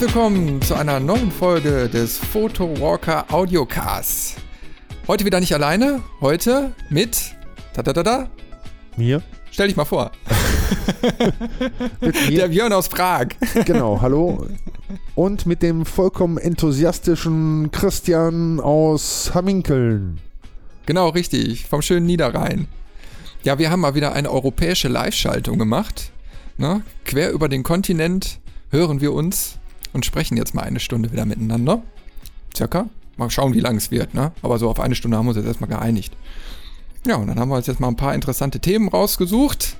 herzlich willkommen zu einer neuen Folge des Photo Walker Audiocasts. Heute wieder nicht alleine, heute mit da da da da. Mir? Stell dich mal vor. Der Björn aus Prag. Genau, hallo. Und mit dem vollkommen enthusiastischen Christian aus Hamminkeln. Genau, richtig, vom schönen Niederrhein. Ja, wir haben mal wieder eine europäische Live-Schaltung gemacht. Ne? Quer über den Kontinent hören wir uns und sprechen jetzt mal eine Stunde wieder miteinander. Circa. Mal schauen, wie lang es wird, ne? Aber so auf eine Stunde haben wir uns jetzt erstmal geeinigt. Ja, und dann haben wir uns jetzt mal ein paar interessante Themen rausgesucht.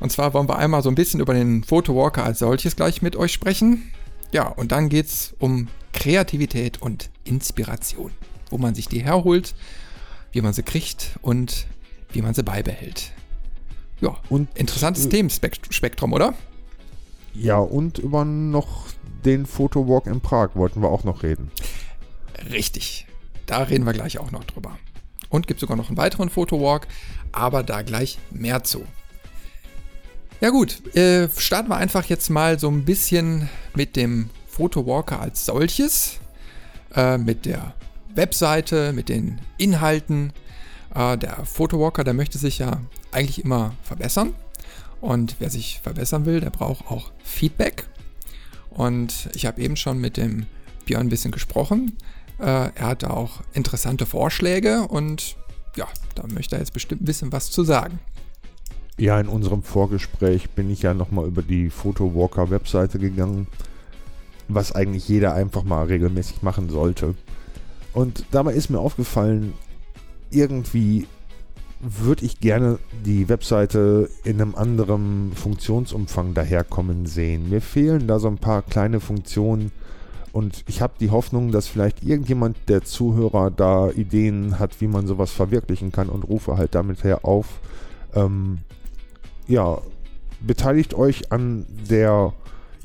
Und zwar wollen wir einmal so ein bisschen über den Photowalker als solches gleich mit euch sprechen. Ja, und dann geht es um Kreativität und Inspiration. Wo man sich die herholt, wie man sie kriegt und wie man sie beibehält. Ja, und interessantes äh, Themenspektrum, oder? Ja, und über noch den Photowalk in Prag wollten wir auch noch reden. Richtig. Da reden wir gleich auch noch drüber. Und gibt sogar noch einen weiteren Photowalk, aber da gleich mehr zu. Ja gut, äh, starten wir einfach jetzt mal so ein bisschen mit dem Photowalker als solches, äh, mit der Webseite, mit den Inhalten. Äh, der Photowalker, der möchte sich ja eigentlich immer verbessern. Und wer sich verbessern will, der braucht auch Feedback. Und ich habe eben schon mit dem Björn ein bisschen gesprochen. Äh, er hat auch interessante Vorschläge und ja, da möchte er jetzt bestimmt ein bisschen was zu sagen. Ja, in unserem Vorgespräch bin ich ja nochmal über die Photowalker-Webseite gegangen, was eigentlich jeder einfach mal regelmäßig machen sollte. Und dabei ist mir aufgefallen, irgendwie würde ich gerne die Webseite in einem anderen Funktionsumfang daherkommen sehen. Mir fehlen da so ein paar kleine Funktionen, und ich habe die Hoffnung, dass vielleicht irgendjemand der Zuhörer da Ideen hat, wie man sowas verwirklichen kann und rufe halt damit her auf. Ähm, ja, beteiligt euch an der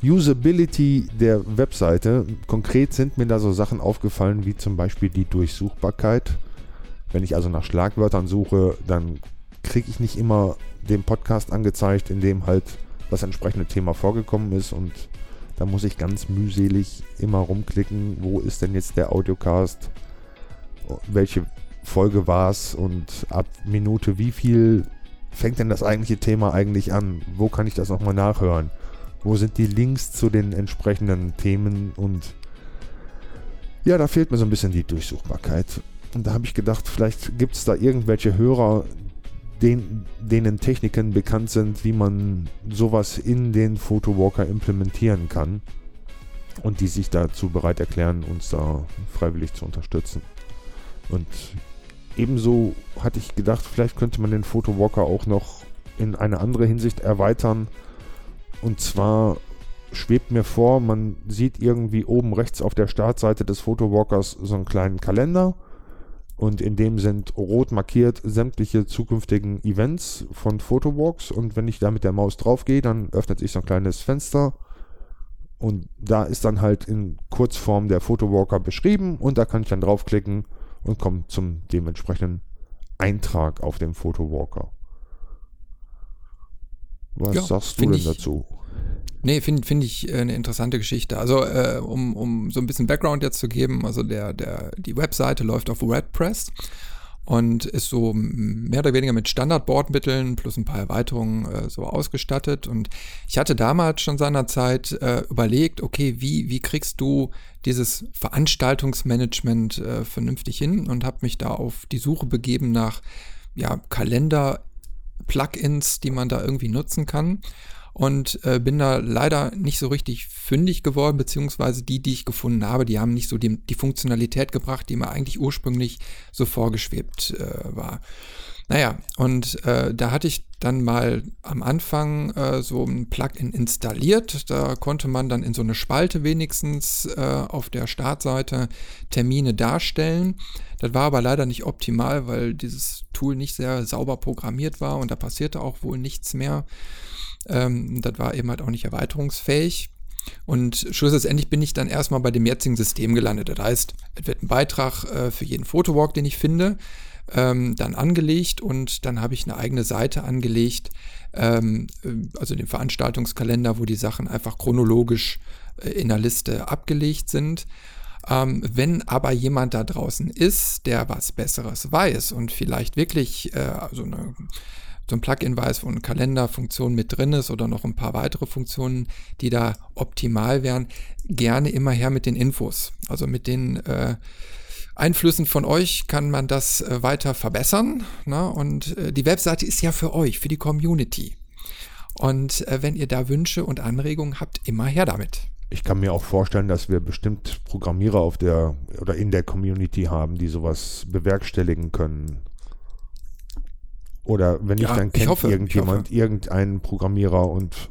Usability der Webseite. Konkret sind mir da so Sachen aufgefallen, wie zum Beispiel die Durchsuchbarkeit. Wenn ich also nach Schlagwörtern suche, dann kriege ich nicht immer den Podcast angezeigt, in dem halt das entsprechende Thema vorgekommen ist und da muss ich ganz mühselig immer rumklicken, wo ist denn jetzt der Audiocast, welche Folge war es und ab Minute wie viel fängt denn das eigentliche Thema eigentlich an? Wo kann ich das nochmal nachhören? Wo sind die Links zu den entsprechenden Themen? Und ja, da fehlt mir so ein bisschen die Durchsuchbarkeit. Und da habe ich gedacht, vielleicht gibt es da irgendwelche Hörer, den, denen Techniken bekannt sind, wie man sowas in den Photowalker implementieren kann und die sich dazu bereit erklären, uns da freiwillig zu unterstützen. Und ebenso hatte ich gedacht, vielleicht könnte man den Photowalker auch noch in eine andere Hinsicht erweitern. Und zwar schwebt mir vor, man sieht irgendwie oben rechts auf der Startseite des Photowalkers so einen kleinen Kalender und in dem sind rot markiert sämtliche zukünftigen Events von Photowalks und wenn ich da mit der Maus drauf gehe, dann öffnet sich so ein kleines Fenster und da ist dann halt in Kurzform der Photowalker beschrieben und da kann ich dann draufklicken und komme zum dementsprechenden Eintrag auf dem Photowalker. Was ja, sagst du denn dazu? Nee, finde find ich äh, eine interessante Geschichte. Also, äh, um, um so ein bisschen Background jetzt zu geben, also der, der, die Webseite läuft auf WordPress und ist so mehr oder weniger mit Standardbordmitteln plus ein paar Erweiterungen äh, so ausgestattet. Und ich hatte damals schon seinerzeit äh, überlegt, okay, wie, wie kriegst du dieses Veranstaltungsmanagement äh, vernünftig hin und habe mich da auf die Suche begeben nach ja, Kalender-Plugins, die man da irgendwie nutzen kann und äh, bin da leider nicht so richtig fündig geworden, beziehungsweise die, die ich gefunden habe, die haben nicht so die, die Funktionalität gebracht, die mir eigentlich ursprünglich so vorgeschwebt äh, war. Naja, und äh, da hatte ich dann mal am Anfang äh, so ein Plugin installiert. Da konnte man dann in so eine Spalte wenigstens äh, auf der Startseite Termine darstellen. Das war aber leider nicht optimal, weil dieses Tool nicht sehr sauber programmiert war und da passierte auch wohl nichts mehr. Ähm, das war eben halt auch nicht erweiterungsfähig. Und schlussendlich bin ich dann erstmal bei dem jetzigen System gelandet. Das heißt, es wird ein Beitrag äh, für jeden Fotowalk, den ich finde, ähm, dann angelegt und dann habe ich eine eigene Seite angelegt, ähm, äh, also den Veranstaltungskalender, wo die Sachen einfach chronologisch äh, in der Liste abgelegt sind. Ähm, wenn aber jemand da draußen ist, der was Besseres weiß und vielleicht wirklich äh, so, eine, so ein Plugin weiß, wo eine Kalenderfunktion mit drin ist oder noch ein paar weitere Funktionen, die da optimal wären, gerne immer her mit den Infos. Also mit den äh, Einflüssen von euch kann man das äh, weiter verbessern. Ne? Und äh, die Webseite ist ja für euch, für die Community. Und äh, wenn ihr da Wünsche und Anregungen habt, immer her damit. Ich kann mir auch vorstellen, dass wir bestimmt Programmierer auf der oder in der Community haben, die sowas bewerkstelligen können. Oder wenn nicht, ja, dann kennt hoffe, irgendjemand irgendeinen Programmierer und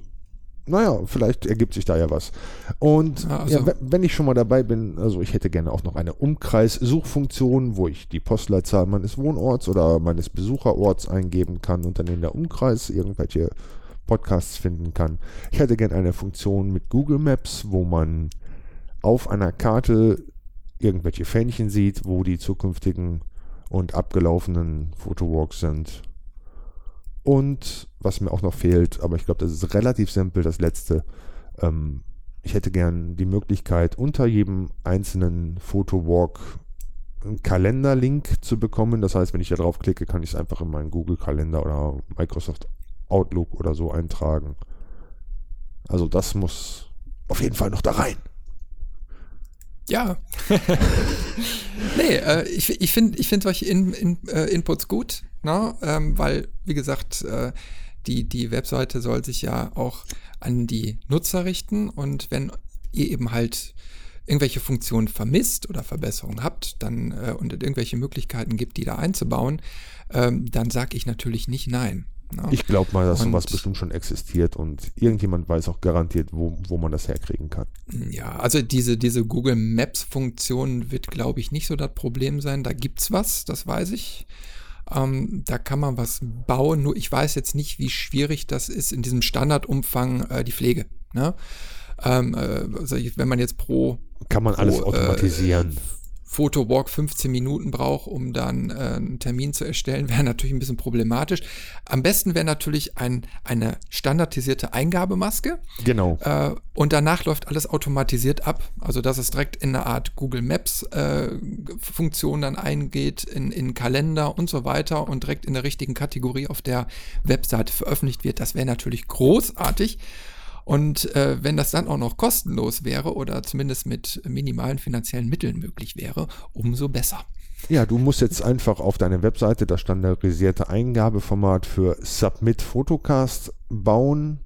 naja, vielleicht ergibt sich da ja was. Und also. ja, wenn ich schon mal dabei bin, also ich hätte gerne auch noch eine Umkreissuchfunktion, wo ich die Postleitzahl meines Wohnorts oder meines Besucherorts eingeben kann und dann in der Umkreis irgendwelche Podcasts finden kann. Ich hätte gerne eine Funktion mit Google Maps, wo man auf einer Karte irgendwelche Fähnchen sieht, wo die zukünftigen und abgelaufenen Fotowalks sind. Und was mir auch noch fehlt, aber ich glaube, das ist relativ simpel, das letzte. Ähm, ich hätte gern die Möglichkeit, unter jedem einzelnen Fotowalk einen Kalenderlink zu bekommen. Das heißt, wenn ich da drauf klicke, kann ich es einfach in meinen Google-Kalender oder Microsoft Outlook oder so eintragen. Also das muss auf jeden Fall noch da rein. Ja. nee, äh, ich, ich finde ich find solche in, in, äh, Inputs gut, ne? Ähm, weil, wie gesagt, äh, die, die Webseite soll sich ja auch an die Nutzer richten und wenn ihr eben halt irgendwelche Funktionen vermisst oder Verbesserungen habt dann äh, und irgendwelche Möglichkeiten gibt, die da einzubauen, ähm, dann sage ich natürlich nicht nein. Ja. Ich glaube mal, dass und, sowas bestimmt schon existiert und irgendjemand weiß auch garantiert, wo, wo man das herkriegen kann. Ja, also diese, diese Google Maps-Funktion wird, glaube ich, nicht so das Problem sein. Da gibt es was, das weiß ich. Ähm, da kann man was bauen, nur ich weiß jetzt nicht, wie schwierig das ist in diesem Standardumfang äh, die Pflege. Ne? Ähm, äh, also wenn man jetzt pro. Kann man pro, alles automatisieren. Äh, Fotowalk 15 Minuten braucht, um dann äh, einen Termin zu erstellen, wäre natürlich ein bisschen problematisch. Am besten wäre natürlich ein, eine standardisierte Eingabemaske. Genau. Äh, und danach läuft alles automatisiert ab. Also dass es direkt in eine Art Google Maps äh, Funktion dann eingeht, in, in Kalender und so weiter und direkt in der richtigen Kategorie auf der Webseite veröffentlicht wird. Das wäre natürlich großartig. Und äh, wenn das dann auch noch kostenlos wäre oder zumindest mit minimalen finanziellen Mitteln möglich wäre, umso besser. Ja, du musst jetzt einfach auf deine Webseite das standardisierte Eingabeformat für Submit Photocast bauen.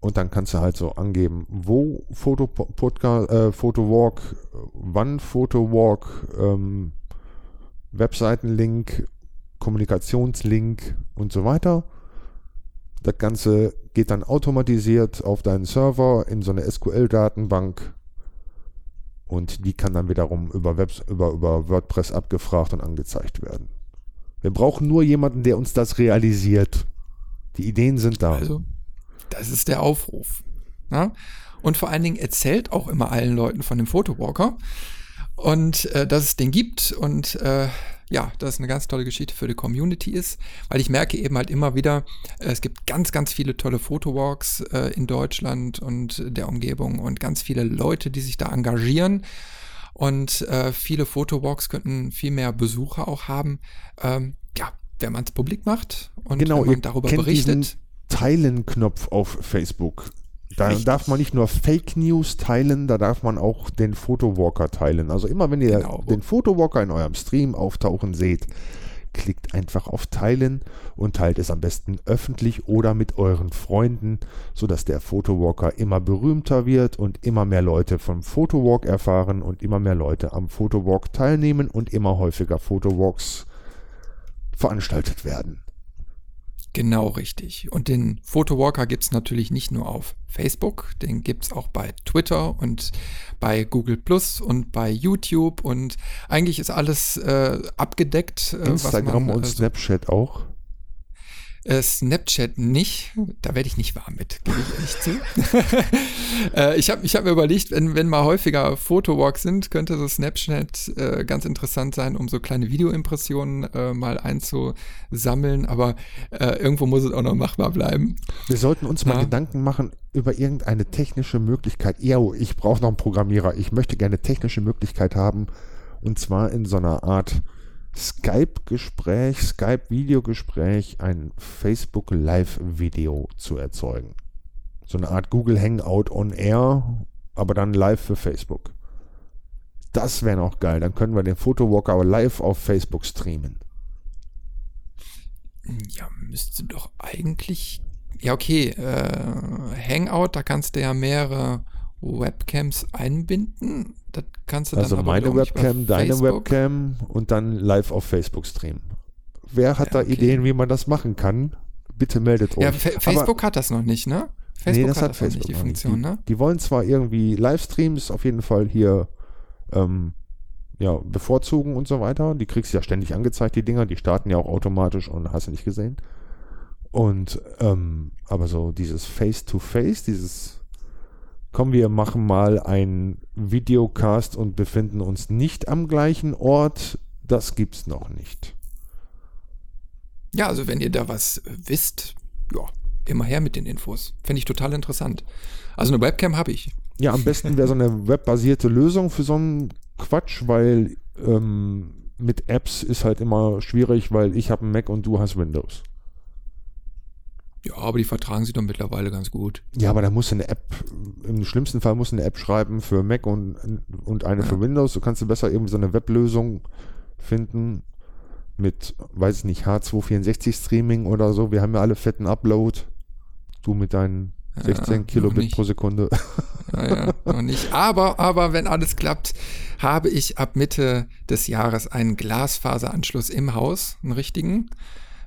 Und dann kannst du halt so angeben, wo Foto Podcast, äh, Photowalk, wann Photowalk, ähm, Webseitenlink, Kommunikationslink und so weiter. Das Ganze geht dann automatisiert auf deinen Server in so eine SQL-Datenbank und die kann dann wiederum über, Webs über, über WordPress abgefragt und angezeigt werden. Wir brauchen nur jemanden, der uns das realisiert. Die Ideen sind da. Also, das ist der Aufruf. Ja? Und vor allen Dingen erzählt auch immer allen Leuten von dem Photowalker und äh, dass es den gibt und äh, ja, das eine ganz tolle Geschichte für die Community ist, weil ich merke eben halt immer wieder, äh, es gibt ganz, ganz viele tolle Fotowalks äh, in Deutschland und der Umgebung und ganz viele Leute, die sich da engagieren. Und äh, viele Fotowalks könnten viel mehr Besucher auch haben. Ähm, ja, wenn man es publik macht und genau, darüber berichtet. Teilen-Knopf auf Facebook. Da Richtig. darf man nicht nur Fake News teilen, da darf man auch den Photowalker teilen. Also immer wenn ihr genau. den Photowalker in eurem Stream auftauchen seht, klickt einfach auf Teilen und teilt es am besten öffentlich oder mit euren Freunden, sodass der Photowalker immer berühmter wird und immer mehr Leute vom Photowalk erfahren und immer mehr Leute am Photowalk teilnehmen und immer häufiger Photowalks veranstaltet werden. Genau richtig. Und den Photowalker gibt es natürlich nicht nur auf Facebook, den gibt es auch bei Twitter und bei Google Plus und bei YouTube und eigentlich ist alles äh, abgedeckt. Äh, Instagram man, und also, Snapchat auch? Äh, Snapchat nicht. Da werde ich nicht warm mit, gebe ich ehrlich zu. äh, ich habe ich hab mir überlegt, wenn, wenn mal häufiger Fotowalks sind, könnte so Snapchat äh, ganz interessant sein, um so kleine Videoimpressionen äh, mal einzusammeln. Aber irgendwo muss es auch noch machbar bleiben. Wir sollten uns mal Gedanken machen über irgendeine technische Möglichkeit. Ew, ich brauche noch einen Programmierer. Ich möchte gerne technische Möglichkeit haben. Und zwar in so einer Art Skype-Gespräch, Skype-Videogespräch, ein Facebook Live-Video zu erzeugen. So eine Art Google Hangout on Air, aber dann live für Facebook. Das wäre noch geil. Dann können wir den Photowalker live auf Facebook streamen. Ja, müsste doch eigentlich. Ja, okay. Äh, Hangout, da kannst du ja mehrere Webcams einbinden. Das kannst du also dann meine Webcam, deine Webcam und dann live auf Facebook streamen. Wer hat ja, okay. da Ideen, wie man das machen kann? Bitte meldet euch. Ja, Facebook Aber, hat das noch nicht, ne? Facebook nee, das hat, hat Facebook nicht die Funktion. Die, ne? Die wollen zwar irgendwie Livestreams auf jeden Fall hier ähm, ja, bevorzugen und so weiter. Die kriegst du ja ständig angezeigt, die Dinger. Die starten ja auch automatisch und hast du nicht gesehen. Und ähm, aber so dieses Face-to-Face, -face, dieses komm, wir machen mal einen Videocast und befinden uns nicht am gleichen Ort, das gibt's noch nicht. Ja, also wenn ihr da was wisst, ja, immer her mit den Infos. Fände ich total interessant. Also eine Webcam habe ich. Ja, am besten wäre so eine webbasierte Lösung für so einen Quatsch, weil ähm, mit Apps ist halt immer schwierig, weil ich habe einen Mac und du hast Windows. Ja, aber die vertragen sie doch mittlerweile ganz gut. Ja, aber da muss eine App, im schlimmsten Fall muss eine App schreiben für Mac und, und eine ja. für Windows. Du kannst du besser irgendwie so eine Weblösung finden mit, weiß ich nicht, H264 Streaming oder so. Wir haben ja alle fetten Upload. Du mit deinen 16 ja, Kilobit pro Sekunde. Ja, ja, noch nicht. Aber, aber wenn alles klappt, habe ich ab Mitte des Jahres einen Glasfaseranschluss im Haus, einen richtigen,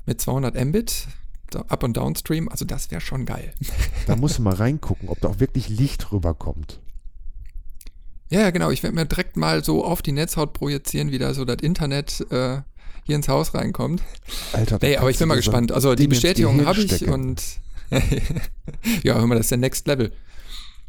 mit 200 Mbit Up- und Downstream. Also das wäre schon geil. Da musst du mal reingucken, ob da auch wirklich Licht rüberkommt. Ja, genau. Ich werde mir direkt mal so auf die Netzhaut projizieren, wie da so das Internet äh, hier ins Haus reinkommt. Alter, nee, aber ich bin mal gespannt. Also die Bestätigung habe ich und ja, hör mal, das ist der Next Level.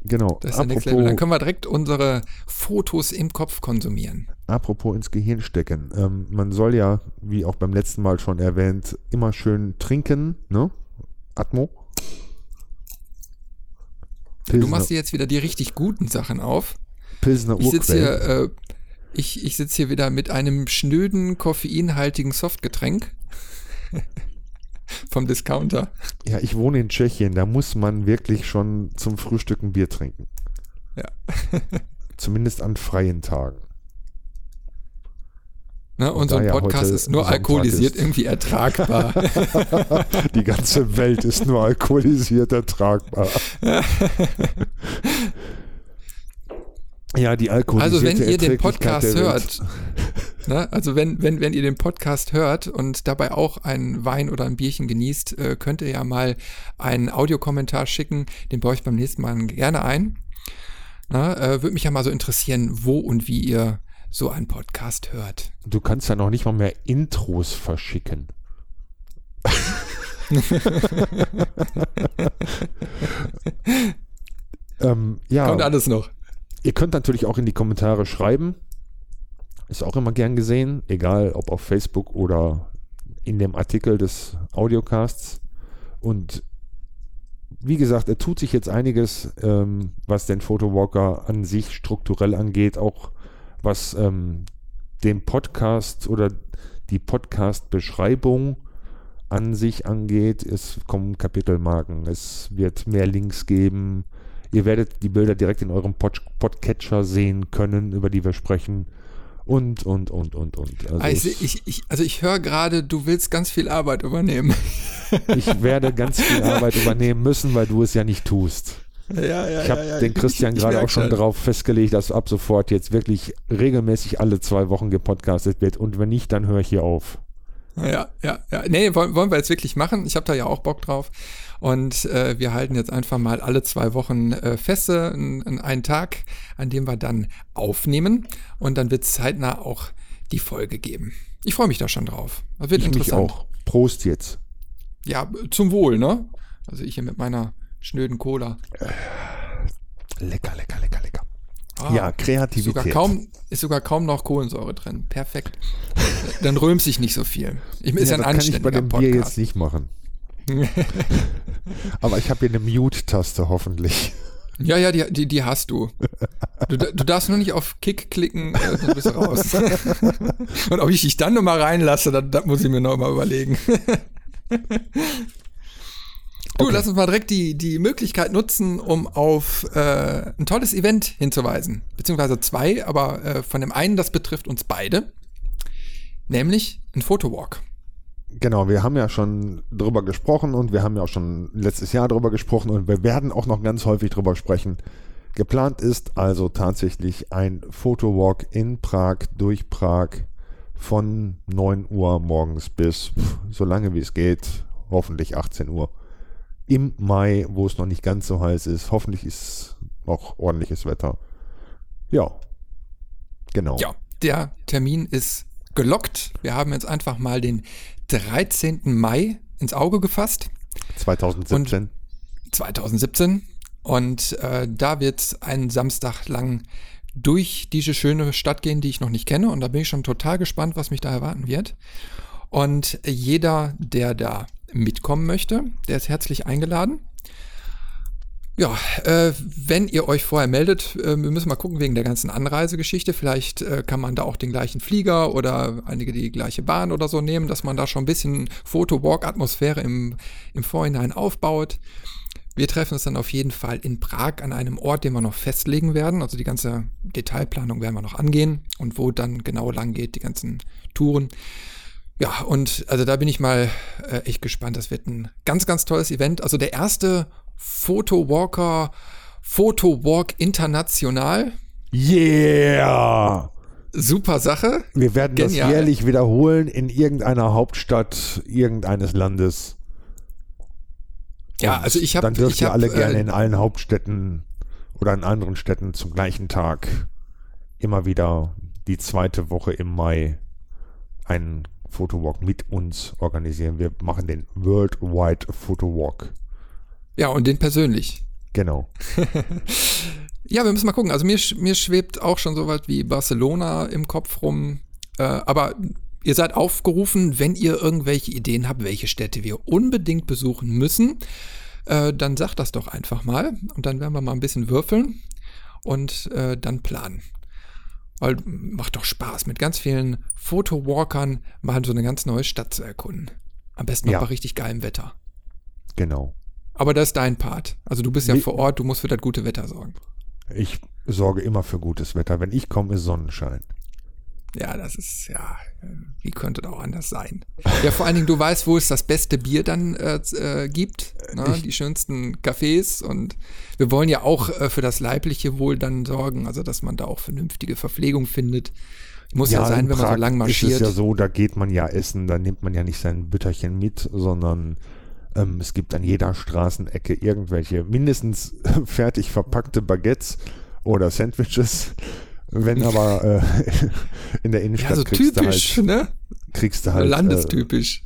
Genau. Das ist der Next Level. Dann können wir direkt unsere Fotos im Kopf konsumieren. Apropos ins Gehirn stecken. Ähm, man soll ja, wie auch beim letzten Mal schon erwähnt, immer schön trinken, ne? Atmo. Pilsner. Du machst dir jetzt wieder die richtig guten Sachen auf. Pilsner Ich sitze hier, äh, ich, ich sitz hier wieder mit einem schnöden, koffeinhaltigen Softgetränk. vom Discounter. Ja, ich wohne in Tschechien, da muss man wirklich schon zum Frühstück ein Bier trinken. Ja. Zumindest an freien Tagen. Ne, und, und so ein Podcast ist nur Sonntag alkoholisiert ist. irgendwie ertragbar. Die ganze Welt ist nur alkoholisiert ertragbar. ja, die alkoholisierte Also wenn ihr den Podcast hört, Ne? Also wenn, wenn, wenn ihr den Podcast hört und dabei auch einen Wein oder ein Bierchen genießt, äh, könnt ihr ja mal einen Audiokommentar schicken. Den baue ich beim nächsten Mal gerne ein. Na, äh, Würde mich ja mal so interessieren, wo und wie ihr so einen Podcast hört. Du kannst ja noch nicht mal mehr Intros verschicken. ähm, ja. Kommt alles noch. Ihr könnt natürlich auch in die Kommentare schreiben, ist auch immer gern gesehen, egal ob auf Facebook oder in dem Artikel des Audiocasts. Und wie gesagt, er tut sich jetzt einiges, ähm, was den Photowalker an sich strukturell angeht, auch was ähm, den Podcast oder die Podcast-Beschreibung an sich angeht. Es kommen Kapitelmarken, es wird mehr Links geben. Ihr werdet die Bilder direkt in eurem Pod Podcatcher sehen können, über die wir sprechen und, und, und, und, und. Also, also ich, ich, also ich höre gerade, du willst ganz viel Arbeit übernehmen. ich werde ganz viel Arbeit übernehmen müssen, weil du es ja nicht tust. Ja, ja, ich habe ja, den Christian gerade auch schon darauf festgelegt, dass ab sofort jetzt wirklich regelmäßig alle zwei Wochen gepodcastet wird. Und wenn nicht, dann höre ich hier auf. Ja, ja, ja. Nee, wollen, wollen wir jetzt wirklich machen. Ich habe da ja auch Bock drauf. Und äh, wir halten jetzt einfach mal alle zwei Wochen äh, feste, in, einen Tag, an dem wir dann aufnehmen. Und dann wird es zeitnah auch die Folge geben. Ich freue mich da schon drauf. Das wird ich interessant. Mich auch. Prost jetzt. Ja, zum Wohl, ne? Also ich hier mit meiner schnöden Cola. Lecker, lecker, lecker, lecker. Ah, ja, Kreativität. sogar, kaum, ist sogar kaum noch Kohlensäure drin. Perfekt. Dann römt sich nicht so viel. Ich, ist ja, ein das kann ich bei dem Bier jetzt Podcast. nicht machen. Aber ich habe hier eine Mute-Taste hoffentlich. Ja, ja, die, die, die hast du. du. Du darfst nur nicht auf Kick klicken, äh, dann bist du raus. Und ob ich dich dann nochmal reinlasse, das, das muss ich mir nochmal überlegen. Du, Okay. lass uns mal direkt die, die Möglichkeit nutzen, um auf äh, ein tolles Event hinzuweisen. Beziehungsweise zwei, aber äh, von dem einen, das betrifft uns beide. Nämlich ein Fotowalk. Genau, wir haben ja schon drüber gesprochen und wir haben ja auch schon letztes Jahr drüber gesprochen und wir werden auch noch ganz häufig drüber sprechen. Geplant ist also tatsächlich ein Fotowalk in Prag, durch Prag von 9 Uhr morgens bis so lange wie es geht, hoffentlich 18 Uhr. Im Mai, wo es noch nicht ganz so heiß ist. Hoffentlich ist noch ordentliches Wetter. Ja, genau. Ja, der Termin ist gelockt. Wir haben jetzt einfach mal den 13. Mai ins Auge gefasst. 2017. 2017. Und äh, da wird es einen Samstag lang durch diese schöne Stadt gehen, die ich noch nicht kenne. Und da bin ich schon total gespannt, was mich da erwarten wird. Und jeder, der da mitkommen möchte, der ist herzlich eingeladen. Ja, äh, wenn ihr euch vorher meldet, äh, wir müssen mal gucken wegen der ganzen Anreisegeschichte. Vielleicht äh, kann man da auch den gleichen Flieger oder einige die gleiche Bahn oder so nehmen, dass man da schon ein bisschen Foto-Walk-Atmosphäre im, im Vorhinein aufbaut. Wir treffen uns dann auf jeden Fall in Prag an einem Ort, den wir noch festlegen werden. Also die ganze Detailplanung werden wir noch angehen und wo dann genau lang geht, die ganzen Touren. Ja, und also da bin ich mal äh, echt gespannt. Das wird ein ganz, ganz tolles Event. Also der erste Photowalker, Photowalk International. Yeah! Super Sache. Wir werden Genial. das jährlich wiederholen in irgendeiner Hauptstadt irgendeines Landes. Ja, Und also ich habe Dann dürft ihr hab, alle gerne äh, in allen Hauptstädten oder in anderen Städten zum gleichen Tag immer wieder die zweite Woche im Mai einen Fotowalk mit uns organisieren. Wir machen den Worldwide Fotowalk. Ja, und den persönlich. Genau. Ja, wir müssen mal gucken. Also mir, mir schwebt auch schon so was wie Barcelona im Kopf rum. Äh, aber ihr seid aufgerufen, wenn ihr irgendwelche Ideen habt, welche Städte wir unbedingt besuchen müssen, äh, dann sagt das doch einfach mal. Und dann werden wir mal ein bisschen würfeln und äh, dann planen. Weil macht doch Spaß, mit ganz vielen Fotowalkern mal so eine ganz neue Stadt zu erkunden. Am besten noch Ja. bei richtig geilem Wetter. Genau. Aber das ist dein Part. Also du bist ja Wie- vor Ort, du musst für das gute Wetter sorgen. Ich sorge immer für gutes Wetter. Wenn ich komme, ist Sonnenschein. Ja, das ist, ja, wie könnte das auch anders sein? Ja, vor allen Dingen, du weißt, wo es das beste Bier dann äh, äh, gibt, ne? die schönsten Cafés und wir wollen ja auch äh, für das leibliche Wohl dann sorgen, also dass man da auch vernünftige Verpflegung findet. Muss ja, sein, in wenn man so Prag lang Ist marschiert. es ja so, da geht man ja essen, da nimmt man ja nicht sein Bütterchen mit, sondern ähm, es gibt an jeder Straßenecke irgendwelche mindestens fertig verpackte Baguettes oder Sandwiches. Wenn aber äh, in der Innenstadt ja, so kriegst, typisch, du ne? halt, kriegst du halt. Äh, Landestypisch.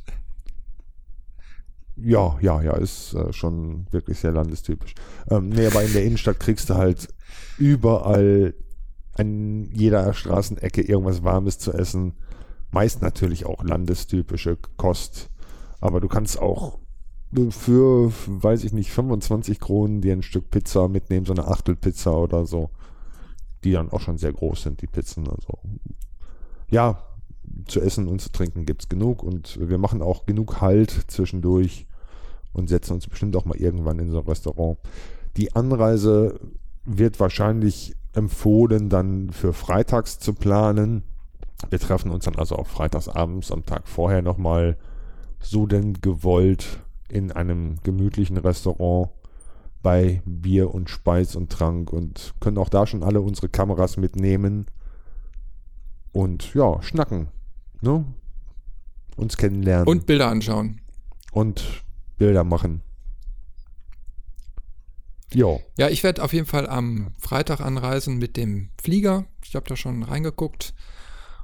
ja, ja, ja, ist äh, schon wirklich sehr landestypisch. Ähm, nee, aber in der Innenstadt kriegst du halt überall an jeder Straßenecke irgendwas Warmes zu essen. Meist natürlich auch landestypische Kost. Aber du kannst auch für, weiß ich nicht, 25 Kronen dir ein Stück Pizza mitnehmen, so eine Achtelpizza oder so. Die dann auch schon sehr groß sind, die Pizzen. Also, ja, zu essen und zu trinken gibt es genug und wir machen auch genug Halt zwischendurch und setzen uns bestimmt auch mal irgendwann in so ein Restaurant. Die Anreise wird wahrscheinlich empfohlen, dann für freitags zu planen. Wir treffen uns dann also auch freitagsabends am Tag vorher nochmal so denn gewollt in einem gemütlichen Restaurant bei Bier und Speis und Trank und können auch da schon alle unsere Kameras mitnehmen und ja, schnacken. Ne? Uns kennenlernen Und Bilder anschauen. und Bilder machen. Jo, Ja, ich werde auf jeden Fall am Freitag anreisen mit dem Flieger. Ich habe da schon reingeguckt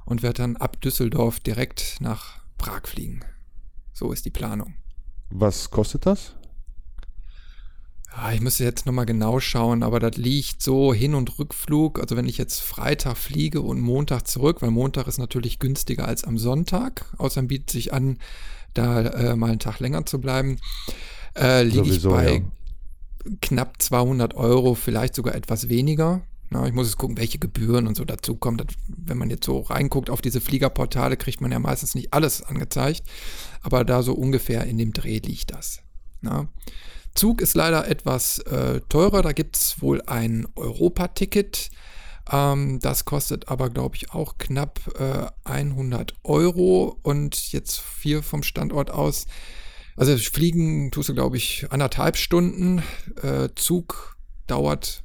und werde dann ab Düsseldorf direkt nach Prag fliegen. So ist die Planung. Was kostet das? Ich müsste jetzt nochmal genau schauen, aber das liegt so Hin- und Rückflug. Also wenn ich jetzt Freitag fliege und Montag zurück, weil Montag ist natürlich günstiger als am Sonntag. Außerdem bietet sich an, da äh, mal einen Tag länger zu bleiben, äh, liege ich bei ja. knapp 200 Euro, vielleicht sogar etwas weniger. Na, ich muss jetzt gucken, welche Gebühren und so dazukommen. Wenn man jetzt so reinguckt auf diese Fliegerportale, kriegt man ja meistens nicht alles angezeigt. Aber da so ungefähr in dem Dreh liegt das. Na? Zug ist leider etwas äh, teurer. Da gibt es wohl ein Europa-Ticket. Ähm, das kostet aber, glaube ich, auch knapp äh, 100 Euro. Und jetzt hier vom Standort aus, also fliegen tust du, glaube ich, anderthalb Stunden. Äh, Zug dauert,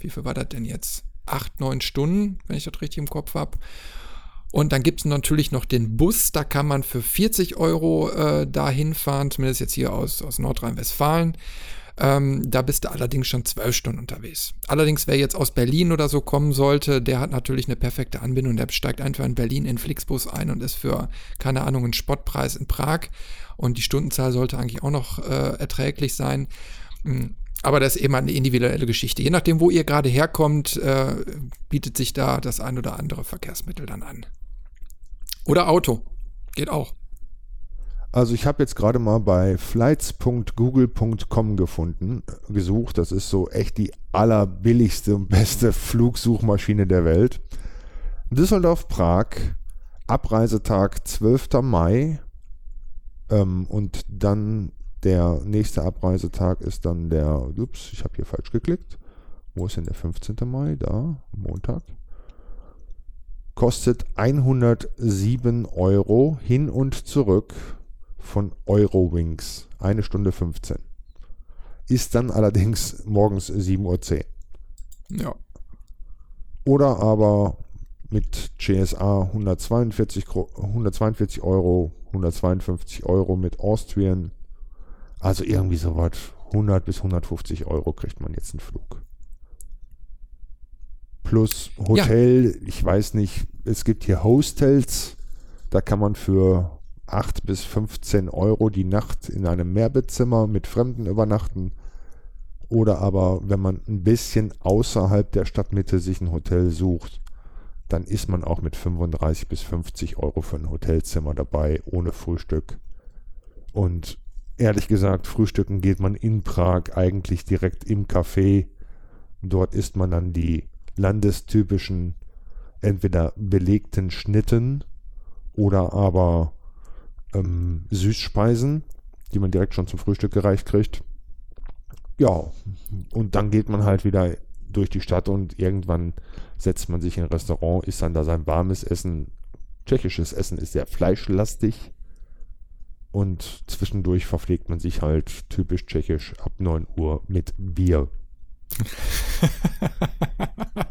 wie viel war das denn jetzt? Acht, neun Stunden, wenn ich das richtig im Kopf habe. Und dann gibt es natürlich noch den Bus, da kann man für 40 Euro äh, dahin fahren, zumindest jetzt hier aus, aus Nordrhein-Westfalen. Ähm, da bist du allerdings schon zwölf Stunden unterwegs. Allerdings, wer jetzt aus Berlin oder so kommen sollte, der hat natürlich eine perfekte Anbindung. Der steigt einfach in Berlin in Flixbus ein und ist für, keine Ahnung, einen Spottpreis in Prag. Und die Stundenzahl sollte eigentlich auch noch äh, erträglich sein. Aber das ist eben eine individuelle Geschichte. Je nachdem, wo ihr gerade herkommt, äh, bietet sich da das ein oder andere Verkehrsmittel dann an. Oder Auto. Geht auch. Also ich habe jetzt gerade mal bei flights.google.com gefunden, gesucht. Das ist so echt die allerbilligste und beste Flugsuchmaschine der Welt. Düsseldorf, Prag, Abreisetag 12. Mai. Ähm, und dann der nächste Abreisetag ist dann der, ups, ich habe hier falsch geklickt. Wo ist denn der 15. Mai? Da, Montag kostet 107 Euro hin und zurück von Eurowings. Eine Stunde 15. Ist dann allerdings morgens 7.10 Uhr. Ja. Oder aber mit GSA 142, 142 Euro, 152 Euro mit Austrian. Also irgendwie so was. 100 bis 150 Euro kriegt man jetzt einen Flug plus Hotel. Ja. Ich weiß nicht, es gibt hier Hostels, da kann man für 8 bis 15 Euro die Nacht in einem Mehrbettzimmer mit Fremden übernachten. Oder aber, wenn man ein bisschen außerhalb der Stadtmitte sich ein Hotel sucht, dann ist man auch mit 35 bis 50 Euro für ein Hotelzimmer dabei, ohne Frühstück. Und ehrlich gesagt, frühstücken geht man in Prag eigentlich direkt im Café. Dort isst man dann die landestypischen entweder belegten Schnitten oder aber ähm, Süßspeisen, die man direkt schon zum Frühstück gereicht kriegt. Ja, und dann geht man halt wieder durch die Stadt und irgendwann setzt man sich in ein Restaurant, isst dann da sein warmes Essen. Tschechisches Essen ist sehr fleischlastig. Und zwischendurch verpflegt man sich halt typisch tschechisch ab 9 Uhr mit Bier.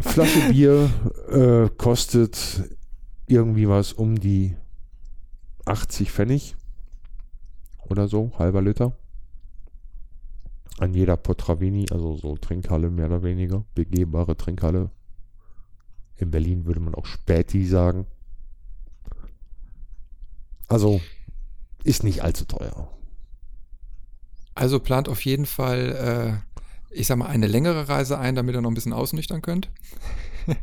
Flasche Bier äh, kostet irgendwie was um die 80 Pfennig oder so, halber Liter. An jeder Potravini, also so Trinkhalle mehr oder weniger, begehbare Trinkhalle. In Berlin würde man auch Späti sagen. Also ist nicht allzu teuer. Also plant auf jeden Fall äh, ich sag mal, eine längere Reise ein, damit ihr noch ein bisschen ausnüchtern könnt.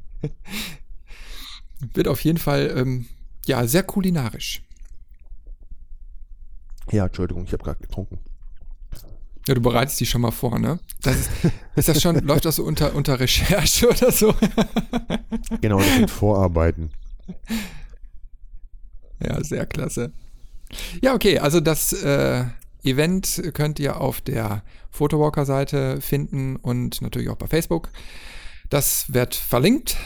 Wird auf jeden Fall, ähm, ja, sehr kulinarisch. Ja, Entschuldigung, ich habe gerade getrunken. Ja, du bereitest die schon mal vor, ne? Das ist, ist das schon, läuft das so unter, unter Recherche oder so? genau, das sind Vorarbeiten. Ja, sehr klasse. Ja, okay, also das äh, Event könnt ihr auf der Photowalker-Seite finden und natürlich auch bei Facebook. Das wird verlinkt.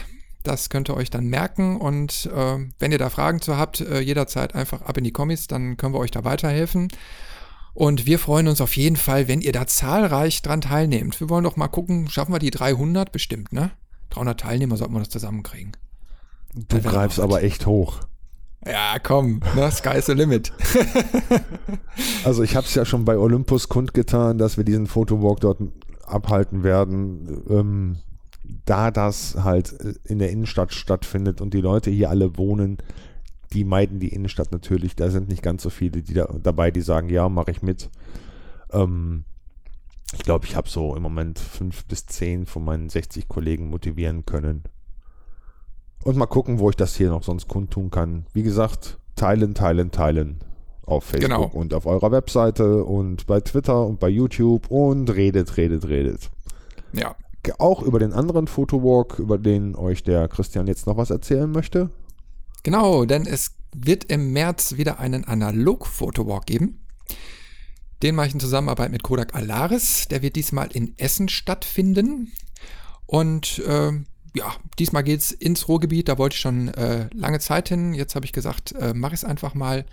Das könnt ihr euch dann merken und äh, wenn ihr da Fragen zu habt, äh, jederzeit einfach ab in die Kommis, dann können wir euch da weiterhelfen. Und wir freuen uns auf jeden Fall, wenn ihr da zahlreich dran teilnehmt. Wir wollen doch mal gucken, schaffen wir die 300? Bestimmt, ne? 300 Teilnehmer sollten wir das zusammenkriegen. Du greifst aber echt hoch. Ja, komm, ne? Sky is the limit. also ich habe es ja schon bei Olympus kundgetan, dass wir diesen Fotowalk dort abhalten werden. Ähm, da das halt in der Innenstadt stattfindet und die Leute hier alle wohnen, die meiden die Innenstadt natürlich. Da sind nicht ganz so viele die da, dabei, die sagen, ja, mache ich mit. Ähm, ich glaube, ich habe so im Moment fünf bis zehn von meinen 60 Kollegen motivieren können. Und mal gucken, wo ich das hier noch sonst kundtun kann. Wie gesagt, teilen, teilen, teilen. Auf Facebook Genau. und auf eurer Webseite und bei Twitter und bei YouTube und redet, redet, redet. Ja. Auch über den anderen Fotowalk, über den euch der Christian jetzt noch was erzählen möchte. Genau, denn es wird im März wieder einen Analog-Fotowalk geben. Den mache ich in Zusammenarbeit mit Kodak Alaris. Der wird diesmal in Essen stattfinden. Und ähm, ja, diesmal geht's ins Ruhrgebiet. Da wollte ich schon äh, lange Zeit hin. Jetzt habe ich gesagt, äh, mache ich es einfach mal.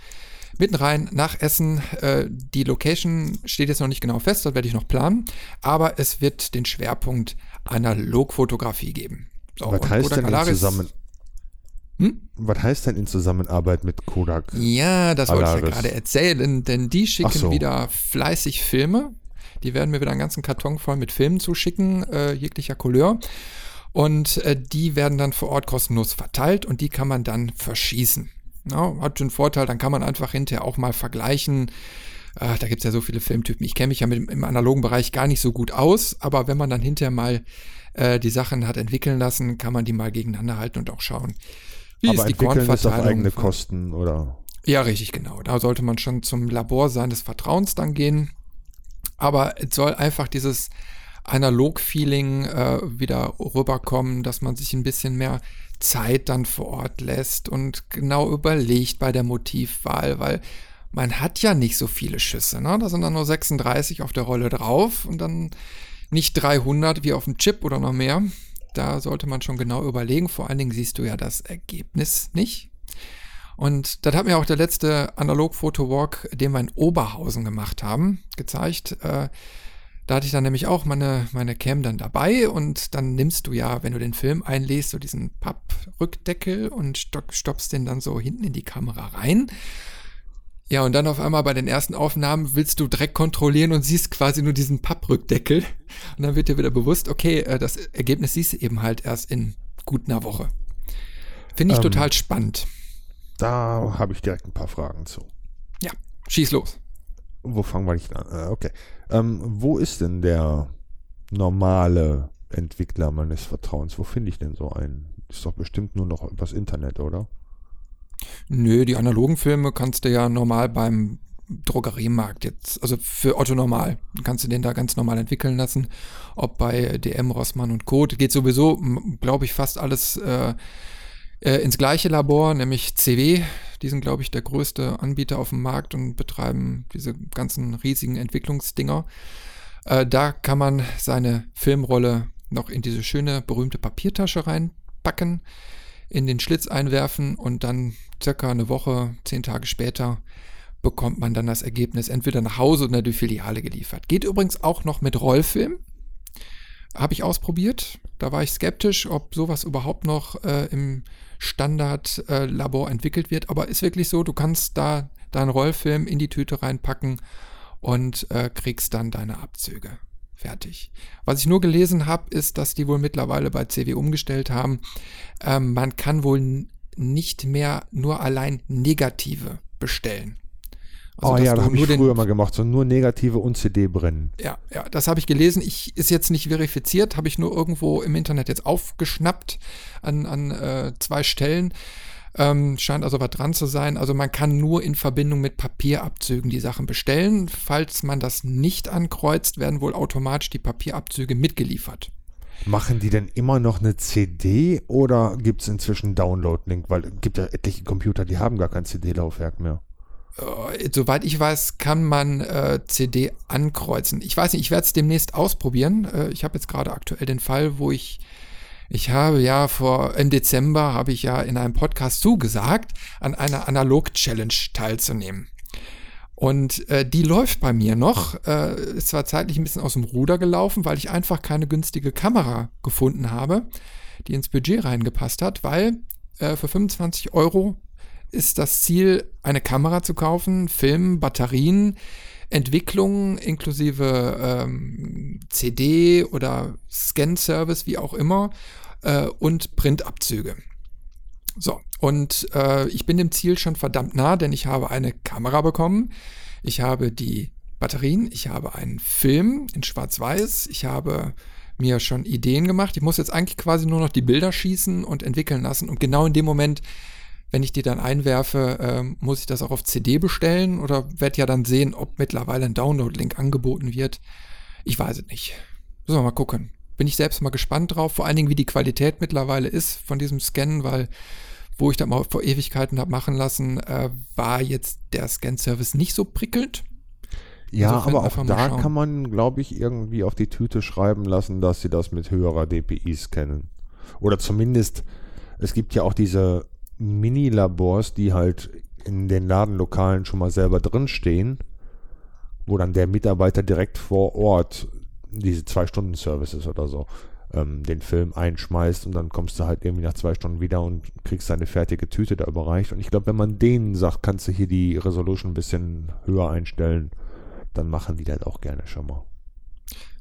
Mitten rein nach Essen. Äh, die Location steht jetzt noch nicht genau fest, das werde ich noch planen. Aber es wird den Schwerpunkt Analogfotografie geben. So, was, heißt denn in Alaris- zusammen, Hm? was heißt denn in Zusammenarbeit mit Kodak? Ja, das wollte ich ja Alaris. gerade erzählen, denn die schicken so. wieder fleißig Filme. Die werden mir wieder einen ganzen Karton voll mit Filmen zuschicken, äh, jeglicher Couleur. Und äh, die werden dann vor Ort kostenlos verteilt und die kann man dann verschießen. Ja, hat den Vorteil, dann kann man einfach hinterher auch mal vergleichen. Äh, da gibt es ja so viele Filmtypen. Ich kenne mich ja mit, dem- im analogen Bereich gar nicht so gut aus, aber wenn man dann hinterher mal äh, die Sachen hat entwickeln lassen, kann man die mal gegeneinander halten und auch schauen, wie Aber ist die entwickeln ist auf Kornverteilung. eigene Kosten oder ja, richtig, genau. Da sollte man schon zum Labor seines Vertrauens dann gehen. Aber es soll einfach dieses Analog-Feeling äh, wieder rüberkommen, dass man sich ein bisschen mehr Zeit dann vor Ort lässt und genau überlegt bei der Motivwahl, weil man hat ja nicht so viele Schüsse. Ne? Da sind dann nur 36 auf der Rolle drauf und dann nicht 300 wie auf dem Chip oder noch mehr. Da sollte man schon genau überlegen. Vor allen Dingen siehst du ja das Ergebnis nicht. Und das hat mir auch der letzte Analog-Fotowalk, den wir in Oberhausen gemacht haben, gezeigt. Äh, da hatte ich dann nämlich auch meine, meine Cam dann dabei und dann nimmst du ja, wenn du den Film einlässt, so diesen Papprückdeckel und stoppst den dann so hinten in die Kamera rein. Ja, und dann auf einmal bei den ersten Aufnahmen willst du direkt kontrollieren und siehst quasi nur diesen Papprückdeckel. Und dann wird dir wieder bewusst, okay, äh, das Ergebnis siehst du eben halt erst in gut einer Woche. Finde ich Ähm, total spannend. da habe ich direkt ein paar Fragen zu. Ja, schieß los. Wo fangen wir nicht an? Äh, okay. Ähm, wo ist denn der normale Entwickler meines Vertrauens? Wo finde ich denn so einen? Ist doch bestimmt nur noch übers Internet, oder? Nö, die analogen Filme kannst du ja normal beim Drogeriemarkt jetzt, also für Otto normal, kannst du den da ganz normal entwickeln lassen. Ob bei DM, Rossmann und Co. Geht sowieso, glaube ich, fast alles äh, äh, ins gleiche Labor, nämlich CW. Die sind, glaube ich, der größte Anbieter auf dem Markt und betreiben diese ganzen riesigen Entwicklungsdinger. Äh, da kann man seine Filmrolle noch in diese schöne, berühmte Papiertasche reinpacken, in den Schlitz einwerfen und dann circa eine Woche, zehn Tage später bekommt man dann das Ergebnis entweder nach Hause oder in die Filiale geliefert. Geht übrigens auch noch mit Rollfilm. Habe ich ausprobiert. Da war ich skeptisch, ob sowas überhaupt noch äh, im Standardlabor entwickelt wird. Aber ist wirklich so, du kannst da deinen Rollfilm in die Tüte reinpacken und äh, kriegst dann deine Abzüge. Fertig. Was ich nur gelesen habe, ist, dass die wohl mittlerweile bei CW umgestellt haben. Ähm, man kann wohl nicht mehr nur allein negative bestellen. Also, oh ja, du da habe ich nur den- früher mal gemacht. So nur negative und CD brennen. ja, ja, das habe ich gelesen. Ich ist jetzt nicht verifiziert, habe ich nur irgendwo im Internet jetzt aufgeschnappt an, an äh, zwei Stellen. Ähm, scheint also was dran zu sein. Also man kann nur in Verbindung mit Papierabzügen die Sachen bestellen. Falls man das nicht ankreuzt, werden wohl automatisch die Papierabzüge mitgeliefert. Machen die denn immer noch eine CD oder gibt es inzwischen Download-Link? Weil es gibt ja etliche Computer, die haben gar kein CD-Laufwerk mehr. Äh, soweit ich weiß, kann man äh, CD ankreuzen. Ich weiß nicht, ich werde es demnächst ausprobieren. Äh, ich habe jetzt gerade aktuell den Fall, wo ich ich habe ja vor im Dezember habe ich ja in einem Podcast zugesagt, an einer Analog-Challenge teilzunehmen. Und äh, die läuft bei mir noch. Äh, ist zwar zeitlich ein bisschen aus dem Ruder gelaufen, weil ich einfach keine günstige Kamera gefunden habe, die ins Budget reingepasst hat, weil äh, für 25 Euro ist das Ziel, eine Kamera zu kaufen, Film, Batterien, Entwicklung inklusive ähm, CD oder Scan-Service, wie auch immer, äh, und Printabzüge. So, und äh, ich bin dem Ziel schon verdammt nah, denn ich habe eine Kamera bekommen. Ich habe die Batterien, ich habe einen Film in Schwarz-Weiß, ich habe mir schon Ideen gemacht. Ich muss jetzt eigentlich quasi nur noch die Bilder schießen und entwickeln lassen. Und genau in dem Moment, wenn ich die dann einwerfe, äh, muss ich das auch auf CD bestellen oder werde ja dann sehen, ob mittlerweile ein Download-Link angeboten wird. Ich weiß es nicht. Müssen wir mal gucken. Bin ich selbst mal gespannt drauf, vor allen Dingen, wie die Qualität mittlerweile ist von diesem Scannen, weil wo ich das mal vor Ewigkeiten habe machen lassen, äh, war jetzt der Scan-Service nicht so prickelnd. Ja, Insofern aber auch da kann man, glaube ich, irgendwie auf die Tüte schreiben lassen, dass sie das mit höherer DPI scannen. Oder zumindest, es gibt ja auch diese Mini-Labors, die halt in den Ladenlokalen schon mal selber drinstehen, wo dann der Mitarbeiter direkt vor Ort diese Zwei-Stunden-Services oder so ähm, den Film einschmeißt und dann kommst du halt irgendwie nach zwei Stunden wieder und kriegst deine fertige Tüte da überreicht. Und ich glaube, wenn man denen sagt, kannst du hier die Resolution ein bisschen höher einstellen, dann machen die das auch gerne schon mal.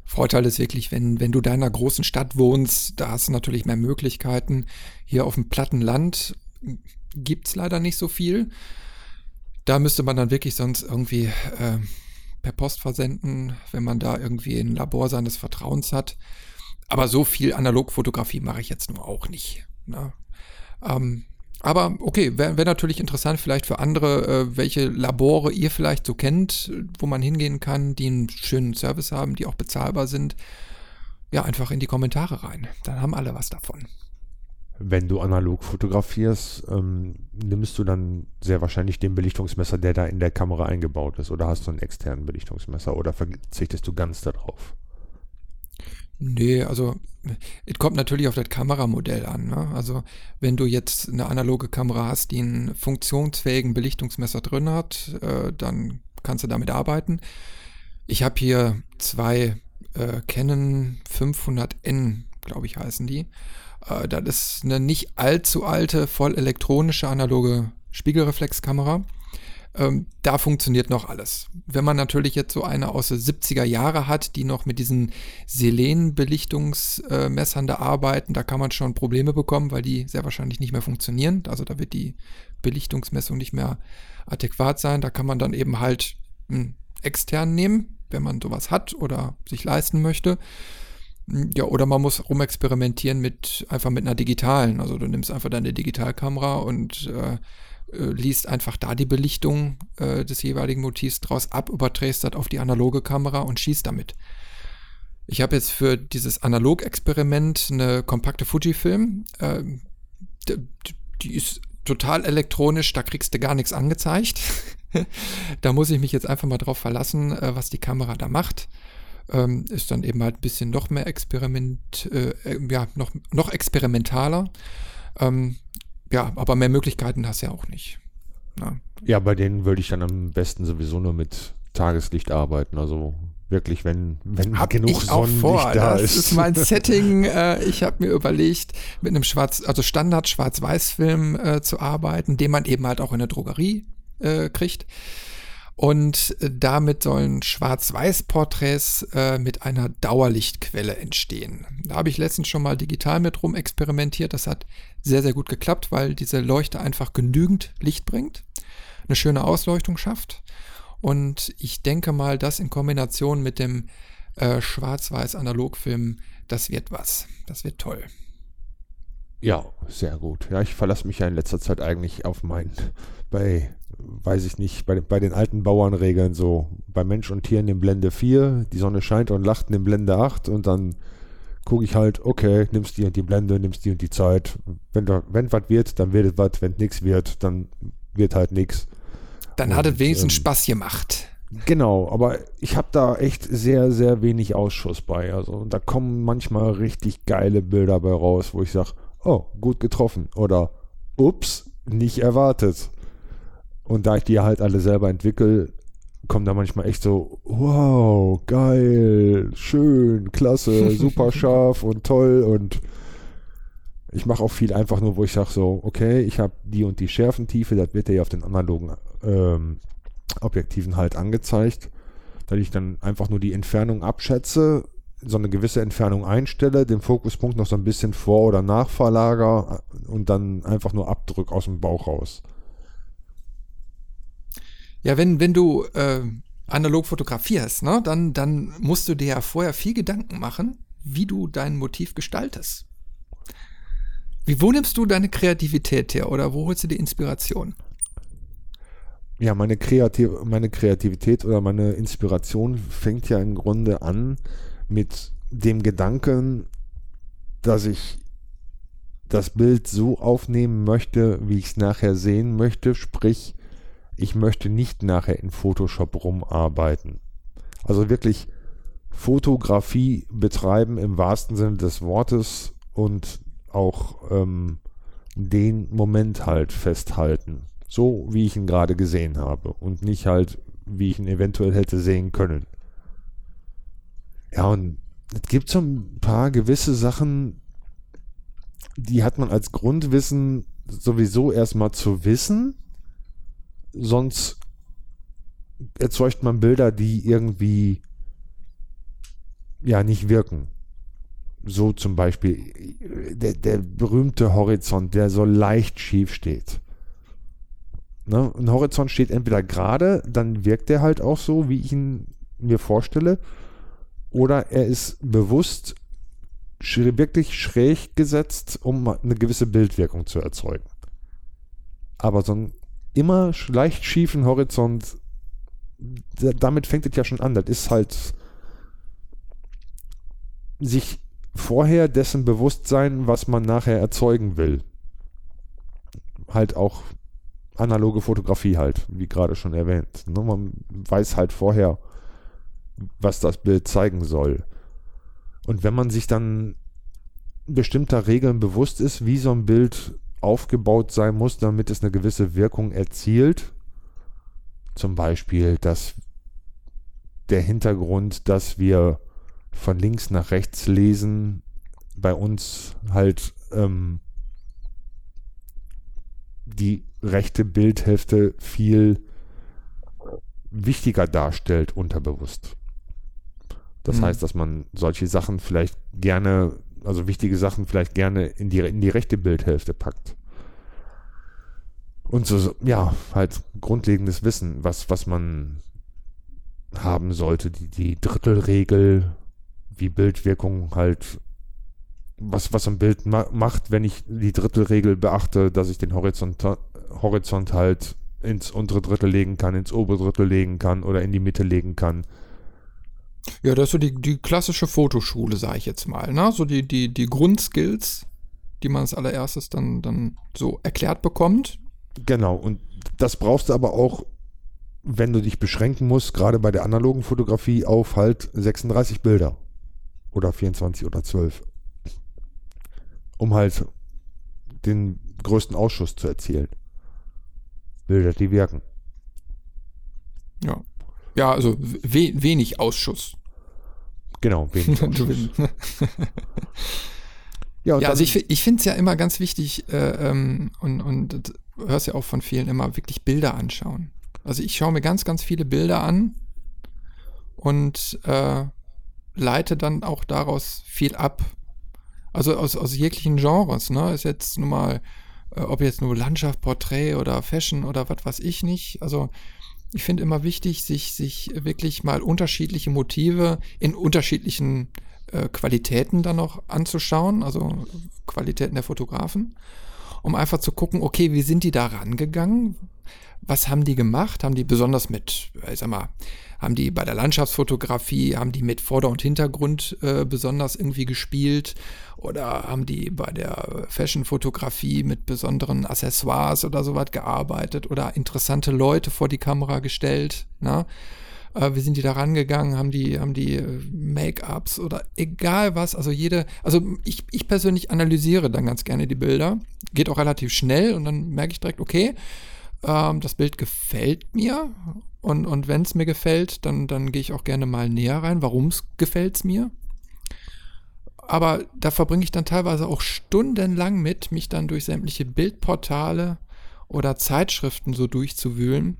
Vorteil ist wirklich, wenn, wenn du da in einer großen Stadt wohnst, da hast du natürlich mehr Möglichkeiten. Hier auf dem platten Land gibt es leider nicht so viel. Da müsste man dann wirklich sonst irgendwie äh, per Post versenden, wenn man da irgendwie ein Labor seines Vertrauens hat. Aber so viel Analogfotografie mache ich jetzt nur auch nicht. Ne? Ähm, aber okay, wäre wär natürlich interessant vielleicht für andere, äh, welche Labore ihr vielleicht so kennt, wo man hingehen kann, die einen schönen Service haben, die auch bezahlbar sind. Ja, einfach in die Kommentare rein. Dann haben alle was davon. Wenn du analog fotografierst, ähm, nimmst du dann sehr wahrscheinlich den Belichtungsmesser, der da in der Kamera eingebaut ist, oder hast du einen externen Belichtungsmesser oder verzichtest du ganz darauf? Nee, also es kommt natürlich auf das Kameramodell an. Ne? Also wenn du jetzt eine analoge Kamera hast, die einen funktionsfähigen Belichtungsmesser drin hat, äh, dann kannst du damit arbeiten. Ich habe hier zwei äh, Canon 500N, glaube ich, heißen die. Äh, das ist eine nicht allzu alte, voll elektronische analoge Spiegelreflexkamera ähm, da funktioniert noch alles. Wenn man natürlich jetzt so eine aus den 70er Jahre hat, die noch mit diesen Selen-Belichtungsmessern äh, da arbeiten, da kann man schon Probleme bekommen, weil die sehr wahrscheinlich nicht mehr funktionieren. Also da wird die Belichtungsmessung nicht mehr adäquat sein. Da kann man dann eben halt einen extern nehmen, wenn man sowas hat oder sich leisten möchte. Ja, oder man muss rumexperimentieren mit einfach mit einer digitalen. Also du nimmst einfach deine Digitalkamera und äh, äh, liest einfach da die Belichtung äh, des jeweiligen Motivs draus ab, überträgst das auf die analoge Kamera und schießt damit. Ich habe jetzt für dieses Analog-Experiment eine kompakte Fujifilm. Äh, die ist total elektronisch, da kriegst du gar nichts angezeigt. da muss ich mich jetzt einfach mal drauf verlassen, äh, was die Kamera da macht. Ähm, ist dann eben halt ein bisschen noch mehr Experiment, äh, äh, ja, noch, noch experimentaler. Ähm, ja, aber mehr Möglichkeiten hast du ja auch nicht. Na. Ja, bei denen würde ich dann am besten sowieso nur mit Tageslicht arbeiten. Also wirklich, wenn, wenn hab genug ich Sonnenlicht vor. da das ist. Das ist mein Setting. Äh, ich habe mir überlegt, mit einem Schwarz, also Standard Schwarz-Weiß-Film äh, zu arbeiten, den man eben halt auch in der Drogerie äh, kriegt. Und äh, damit sollen Schwarz-Weiß-Porträts äh, mit einer Dauerlichtquelle entstehen. Da habe ich letztens schon mal digital mit rum experimentiert. Das hat sehr, sehr gut geklappt, weil diese Leuchte einfach genügend Licht bringt, eine schöne Ausleuchtung schafft. Und ich denke mal, das in Kombination mit dem äh, Schwarz-Weiß-Analogfilm, das wird was. Das wird toll. Ja, sehr gut. Ja, ich verlasse mich ja in letzter Zeit eigentlich auf mein, bei weiß ich nicht, bei, bei den alten Bauernregeln so, bei Mensch und Tieren in Blende 4, die Sonne scheint und lacht in Blende 8 und dann gucke ich halt, okay, nimmst die und die Blende, nimmst die und die Zeit. Wenn, wenn was wird, dann wird es was, wenn nichts wird, dann wird halt nichts. Dann und, hat es wenigstens ähm, Spaß gemacht. Genau, aber ich habe da echt sehr, sehr wenig Ausschuss bei. Also da kommen manchmal richtig geile Bilder bei raus, wo ich sage, oh, gut getroffen. Oder ups, nicht erwartet. Und da ich die halt alle selber entwickle, kommen da manchmal echt so, wow, geil, schön, klasse, super scharf und toll und ich mache auch viel einfach nur, wo ich sage so, okay, ich habe die und die Schärfentiefe, das wird ja auf den analogen ähm, Objektiven halt angezeigt, dass ich dann einfach nur die Entfernung abschätze, so eine gewisse Entfernung einstelle, den Fokuspunkt noch so ein bisschen vor- oder nachverlager und dann einfach nur abdrück aus dem Bauch raus. Ja, wenn, wenn du äh, analog fotografierst, ne, dann, dann musst du dir ja vorher viel Gedanken machen, wie du dein Motiv gestaltest. Wie, wo nimmst du deine Kreativität her oder wo holst du die Inspiration? Ja, meine, Kreativ meine Kreativität oder meine Inspiration fängt ja im Grunde an mit dem Gedanken, dass ich das Bild so aufnehmen möchte, wie ich es nachher sehen möchte, sprich, ich möchte nicht nachher in Photoshop rumarbeiten. Also wirklich Fotografie betreiben im wahrsten Sinne des Wortes und auch ähm, den Moment halt festhalten. So wie ich ihn gerade gesehen habe und nicht halt, wie ich ihn eventuell hätte sehen können. Ja, und es gibt so ein paar gewisse Sachen, die hat man als Grundwissen sowieso erstmal zu wissen, sonst erzeugt man Bilder, die irgendwie ja nicht wirken. So zum Beispiel der, der berühmte Horizont, der so leicht schief steht. Ne? Ein Horizont steht entweder gerade, dann wirkt er halt auch so, wie ich ihn mir vorstelle, oder er ist bewusst wirklich schräg gesetzt, um eine gewisse Bildwirkung zu erzeugen. Aber so ein immer leicht schiefen Horizont, damit fängt es ja schon an. Das ist halt sich vorher dessen bewusst sein, was man nachher erzeugen will. Halt auch analoge Fotografie halt, wie gerade schon erwähnt. Ne, man weiß halt vorher, was das Bild zeigen soll. Und wenn man sich dann bestimmter Regeln bewusst ist, wie so ein Bild aufgebaut sein muss, damit es eine gewisse Wirkung erzielt, zum Beispiel, dass der Hintergrund, dass wir von links nach rechts lesen, bei uns halt ähm, die rechte Bildhälfte viel wichtiger darstellt unterbewusst. Das mhm. heißt, dass man solche Sachen vielleicht gerne, also wichtige Sachen vielleicht gerne in die, in die rechte Bildhälfte packt. Und so, ja, halt grundlegendes Wissen, was, was man haben sollte. Die, die Drittelregel, wie Bildwirkung halt, was, was ein Bild ma macht, wenn ich die Drittelregel beachte, dass ich den Horizont, Horizont halt ins untere Drittel legen kann, ins obere Drittel legen kann oder in die Mitte legen kann. Ja, das ist so die, die klassische Fotoschule, sage ich jetzt mal. Ne? So die, die, die Grundskills, die man als allererstes dann, dann so erklärt bekommt. Genau, und das brauchst du aber auch, wenn du dich beschränken musst, gerade bei der analogen Fotografie, auf halt 36 Bilder. Oder 24 oder 12. Um halt den größten Ausschuss zu erzielen. Bilder, die wirken. Ja. Ja, also we wenig Ausschuss. Genau, wenig Ausschuss. ja, ja also ich, ich finde es ja immer ganz wichtig äh, ähm, und, und du hörst ja auch von vielen immer wirklich Bilder anschauen. Also ich schaue mir ganz, ganz viele Bilder an und äh, leite dann auch daraus viel ab. Also aus, aus jeglichen Genres, ne? Ist jetzt nun mal äh, ob jetzt nur Landschaft, Porträt oder Fashion oder was weiß ich nicht. Also ich finde immer wichtig, sich, sich wirklich mal unterschiedliche Motive in unterschiedlichen äh, Qualitäten dann noch anzuschauen, also Qualitäten der Fotografen, um einfach zu gucken, okay, wie sind die da rangegangen? Was haben die gemacht? Haben die besonders mit, ich sag mal, haben die bei der Landschaftsfotografie, haben die mit Vorder- und Hintergrund äh, besonders irgendwie gespielt oder haben die bei der Fashion-Fotografie mit besonderen Accessoires oder sowas gearbeitet oder interessante Leute vor die Kamera gestellt, na? Äh, wie sind die da rangegangen? Haben die, haben die äh, Make-ups oder egal was, also jede, also ich, ich persönlich analysiere dann ganz gerne die Bilder, geht auch relativ schnell und dann merke ich direkt, okay, ähm, das Bild gefällt mir und, und wenn es mir gefällt, dann, dann gehe ich auch gerne mal näher rein, warum es gefällt mir. Aber da verbringe ich dann teilweise auch stundenlang mit, mich dann durch sämtliche Bildportale oder Zeitschriften so durchzuwühlen,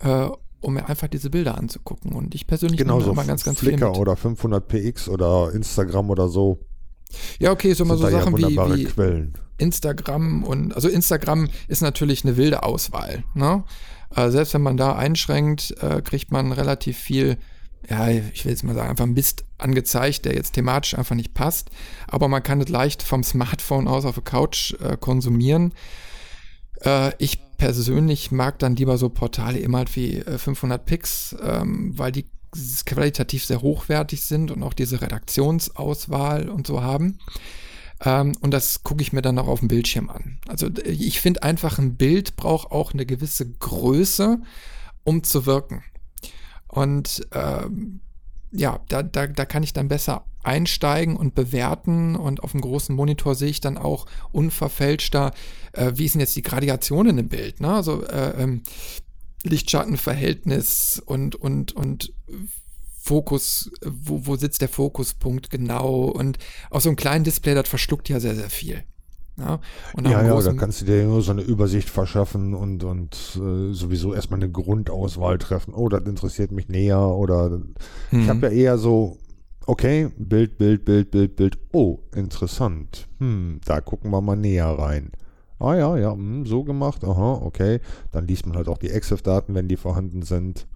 äh, um mir einfach diese Bilder anzugucken. Und ich persönlich genau so immer ganz, ganz Flickr viel oder 500px oder Instagram oder so. Ja, okay, so mal so da ja Sachen wie, wunderbare wie Quellen. Instagram und also Instagram ist natürlich eine wilde Auswahl. Ne? Äh, selbst wenn man da einschränkt, äh, kriegt man relativ viel, ja, ich will jetzt mal sagen, einfach Mist angezeigt, der jetzt thematisch einfach nicht passt. Aber man kann es leicht vom Smartphone aus auf der Couch äh, konsumieren. Äh, ich persönlich mag dann lieber so Portale immer halt wie äh, 500 Pix, ähm, weil die qualitativ sehr hochwertig sind und auch diese Redaktionsauswahl und so haben. Ähm, und das gucke ich mir dann auch auf dem Bildschirm an. Also ich finde einfach, ein Bild braucht auch eine gewisse Größe, um zu wirken. Und ähm, ja, da, da, da kann ich dann besser einsteigen und bewerten und auf dem großen Monitor sehe ich dann auch unverfälschter, äh, wie ist denn jetzt die Gradation in dem Bild, ne? Also äh, ähm, Licht-Schatten-Verhältnis und, und, und Fokus, wo, wo sitzt der Fokuspunkt genau und auf so einem kleinen Display, das verschluckt ja sehr, sehr viel. Ja, ja, ja, da kannst du dir nur so eine Übersicht verschaffen und, und äh, sowieso erstmal eine Grundauswahl treffen. Oh, das interessiert mich näher oder mhm. ich habe ja eher so, okay, Bild, Bild, Bild, Bild, Bild. Oh, interessant. Hm, da gucken wir mal näher rein. Ah ja, ja, hm, so gemacht, aha, okay. Dann liest man halt auch die EXIF-Daten, wenn die vorhanden sind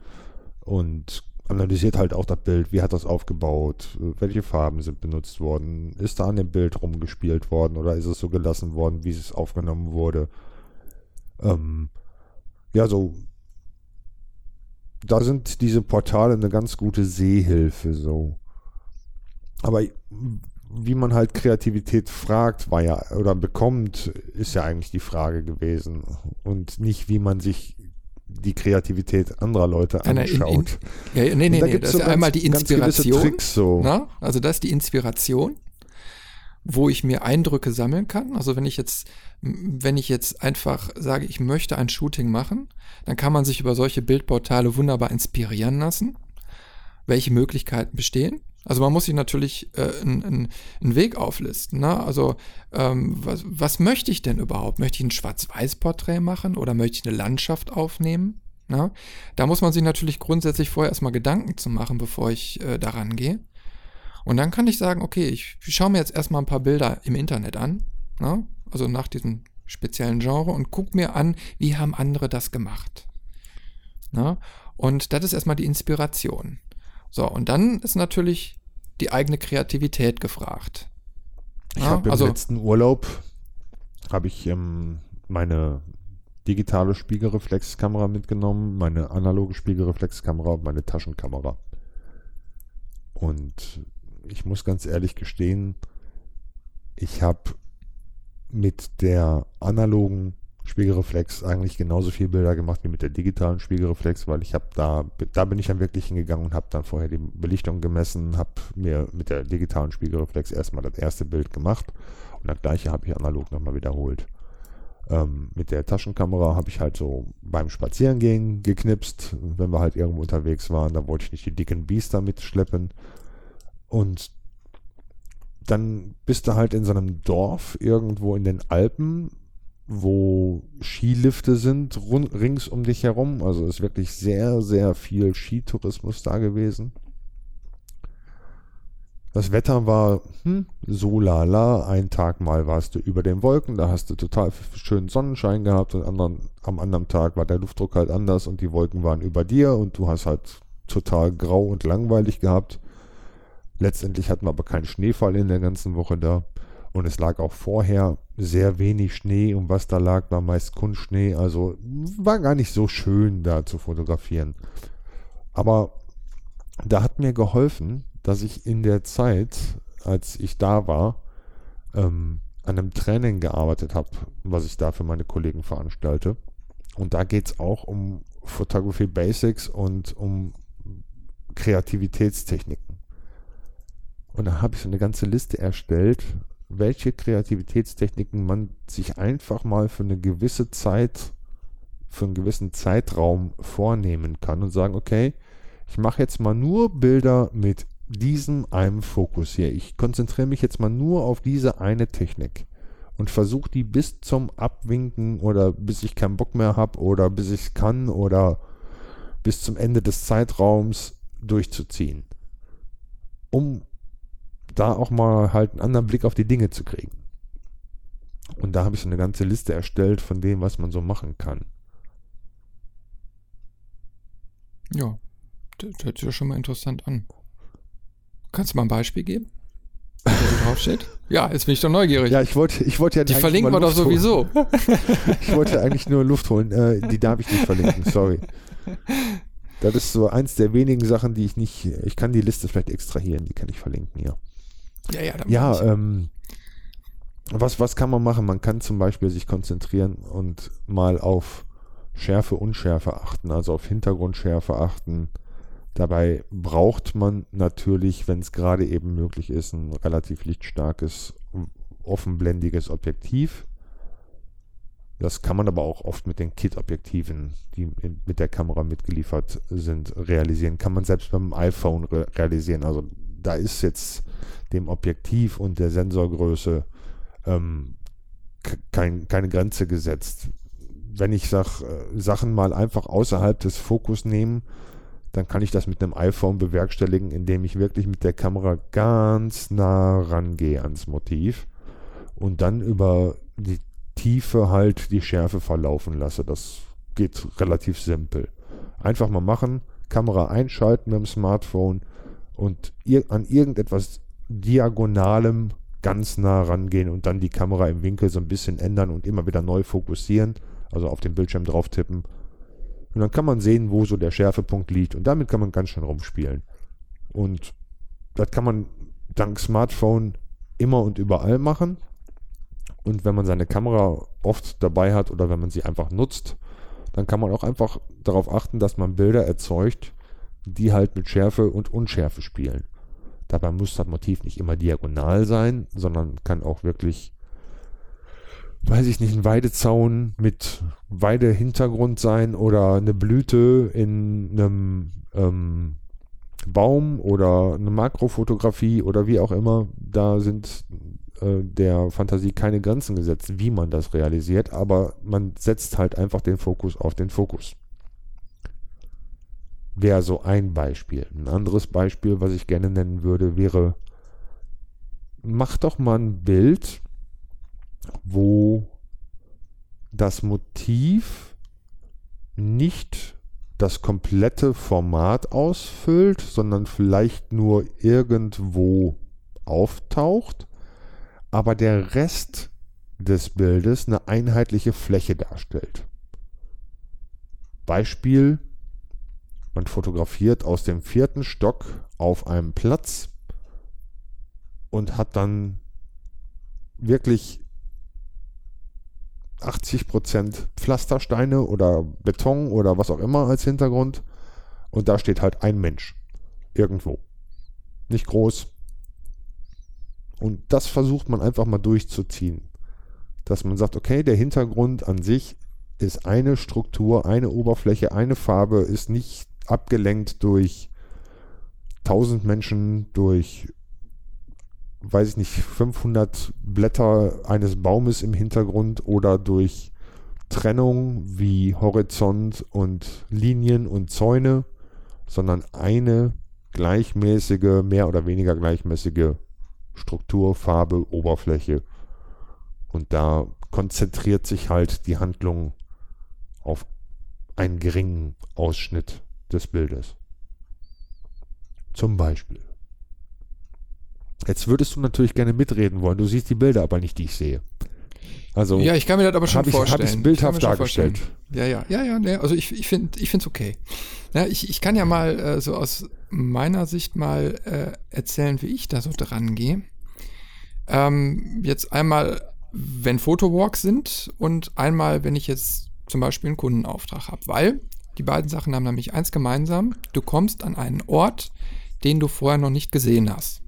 und analysiert halt auch das Bild, wie hat das aufgebaut, welche Farben sind benutzt worden, ist da an dem Bild rumgespielt worden oder ist es so gelassen worden, wie es aufgenommen wurde. Ähm, ja, so, da sind diese Portale eine ganz gute Sehhilfe so. Aber wie man halt Kreativität fragt, war ja, oder bekommt, ist ja eigentlich die Frage gewesen. Und nicht, wie man sich die Kreativität anderer Leute anschaut. In, in, ja, nee, nee, nee, das so ist ganz, einmal die Inspiration. Tricks so. Na? Also das ist die Inspiration, wo ich mir Eindrücke sammeln kann. Also wenn ich jetzt, wenn ich jetzt einfach sage, ich möchte ein Shooting machen, dann kann man sich über solche Bildportale wunderbar inspirieren lassen, welche Möglichkeiten bestehen. Also man muss sich natürlich äh, einen Weg auflisten. Ne? Also ähm, was, was möchte ich denn überhaupt? Möchte ich ein Schwarz-Weiß-Porträt machen oder möchte ich eine Landschaft aufnehmen? Ne? Da muss man sich natürlich grundsätzlich vorher erstmal Gedanken zu machen, bevor ich äh, daran gehe. Und dann kann ich sagen, okay, ich schaue mir jetzt erstmal ein paar Bilder im Internet an, ne? also nach diesem speziellen Genre und gucke mir an, wie haben andere das gemacht. Ne? Und das ist erstmal die Inspiration. So, und dann ist natürlich die eigene Kreativität gefragt. Ich ja, habe im also, letzten Urlaub habe ich ähm, meine digitale Spiegelreflexkamera mitgenommen, meine analoge Spiegelreflexkamera und meine Taschenkamera. Und ich muss ganz ehrlich gestehen, ich habe mit der analogen Spiegelreflex eigentlich genauso viele Bilder gemacht wie mit der digitalen Spiegelreflex, weil ich habe da, da bin ich dann wirklich hingegangen und habe dann vorher die Belichtung gemessen, habe mir mit der digitalen Spiegelreflex erstmal das erste Bild gemacht und das gleiche habe ich analog nochmal wiederholt. Ähm, mit der Taschenkamera habe ich halt so beim Spazierengehen geknipst, wenn wir halt irgendwo unterwegs waren, da wollte ich nicht die dicken Biester mitschleppen und dann bist du halt in so einem Dorf irgendwo in den Alpen wo Skilifte sind rund, rings um dich herum. Also ist wirklich sehr, sehr viel Skitourismus da gewesen. Das Wetter war hm, so lala. Ein Tag mal warst du über den Wolken, da hast du total schönen Sonnenschein gehabt und anderen, am anderen Tag war der Luftdruck halt anders und die Wolken waren über dir und du hast halt total grau und langweilig gehabt. Letztendlich hatten wir aber keinen Schneefall in der ganzen Woche da. Und es lag auch vorher sehr wenig Schnee und was da lag, war meist Kunstschnee. Also war gar nicht so schön da zu fotografieren. Aber da hat mir geholfen, dass ich in der Zeit, als ich da war, ähm, an einem Training gearbeitet habe, was ich da für meine Kollegen veranstalte. Und da geht es auch um Photography Basics und um Kreativitätstechniken. Und da habe ich so eine ganze Liste erstellt welche Kreativitätstechniken man sich einfach mal für eine gewisse Zeit, für einen gewissen Zeitraum vornehmen kann und sagen, okay, ich mache jetzt mal nur Bilder mit diesem einen Fokus hier. Ich konzentriere mich jetzt mal nur auf diese eine Technik und versuche die bis zum Abwinken oder bis ich keinen Bock mehr habe oder bis ich es kann oder bis zum Ende des Zeitraums durchzuziehen. Um da auch mal halt einen anderen Blick auf die Dinge zu kriegen. Und da habe ich so eine ganze Liste erstellt von dem, was man so machen kann. Ja, das hört sich ja schon mal interessant an. Kannst du mal ein Beispiel geben? Draufsteht? Ja, jetzt bin ich doch neugierig. Ja, ich wollte, ich wollte ja Die verlinken wir doch sowieso. ich wollte eigentlich nur Luft holen. Äh, die darf ich nicht verlinken, sorry. Das ist so eins der wenigen Sachen, die ich nicht. Ich kann die Liste vielleicht extrahieren, die kann ich verlinken, ja. Ja, ja, Ja, ähm, was, was kann man machen? Man kann zum Beispiel sich konzentrieren und mal auf Schärfe, Unschärfe achten, also auf Hintergrundschärfe achten. Dabei braucht man natürlich, wenn es gerade eben möglich ist, ein relativ lichtstarkes, offenblendiges Objektiv. Das kann man aber auch oft mit den Kit-Objektiven, die mit der Kamera mitgeliefert sind, realisieren. Kann man selbst beim iPhone re realisieren. Also da ist jetzt dem Objektiv und der Sensorgröße ähm, kein, keine Grenze gesetzt. Wenn ich sag, äh, Sachen mal einfach außerhalb des Fokus nehmen, dann kann ich das mit einem iPhone bewerkstelligen, indem ich wirklich mit der Kamera ganz nah rangehe ans Motiv und dann über die Tiefe halt die Schärfe verlaufen lasse. Das geht relativ simpel. Einfach mal machen, Kamera einschalten mit dem Smartphone und ir an irgendetwas Diagonalem ganz nah rangehen und dann die Kamera im Winkel so ein bisschen ändern und immer wieder neu fokussieren, also auf den Bildschirm drauf tippen. Und dann kann man sehen, wo so der Schärfepunkt liegt und damit kann man ganz schön rumspielen. Und das kann man dank Smartphone immer und überall machen. Und wenn man seine Kamera oft dabei hat oder wenn man sie einfach nutzt, dann kann man auch einfach darauf achten, dass man Bilder erzeugt, die halt mit Schärfe und Unschärfe spielen. Dabei muss das Motiv nicht immer diagonal sein, sondern kann auch wirklich, weiß ich nicht, ein Weidezaun mit Weidehintergrund sein oder eine Blüte in einem ähm, Baum oder eine Makrofotografie oder wie auch immer. Da sind äh, der Fantasie keine Grenzen gesetzt, wie man das realisiert, aber man setzt halt einfach den Fokus auf den Fokus. Wäre so ein Beispiel. Ein anderes Beispiel, was ich gerne nennen würde, wäre, mach doch mal ein Bild, wo das Motiv nicht das komplette Format ausfüllt, sondern vielleicht nur irgendwo auftaucht, aber der Rest des Bildes eine einheitliche Fläche darstellt. Beispiel, man fotografiert aus dem vierten Stock auf einem Platz und hat dann wirklich 80% Pflastersteine oder Beton oder was auch immer als Hintergrund. Und da steht halt ein Mensch. Irgendwo. Nicht groß. Und das versucht man einfach mal durchzuziehen. Dass man sagt, okay, der Hintergrund an sich ist eine Struktur, eine Oberfläche, eine Farbe, ist nicht abgelenkt durch 1000 Menschen, durch weiß ich nicht, 500 Blätter eines Baumes im Hintergrund oder durch Trennung wie Horizont und Linien und Zäune, sondern eine gleichmäßige, mehr oder weniger gleichmäßige Struktur, Farbe, Oberfläche. Und da konzentriert sich halt die Handlung auf einen geringen Ausschnitt des Bildes. Zum Beispiel. Jetzt würdest du natürlich gerne mitreden wollen. Du siehst die Bilder aber nicht, die ich sehe. Also ja, ich kann mir das aber schon hab ich- vorstellen. ich's Ich bildhaft mir schon dargestellt. Ja, ja, ja, ja, ne, also ich, ich finde ich finde es okay. Ja, ich, ich kann ja mal äh, so aus meiner Sicht mal äh, erzählen, wie ich da so dran gehe. Ähm, jetzt einmal, wenn Fotowalks sind und einmal, wenn ich jetzt zum Beispiel einen Kundenauftrag habe, weil die beiden Sachen haben nämlich eins gemeinsam, du kommst an einen Ort, den du vorher noch nicht gesehen hast.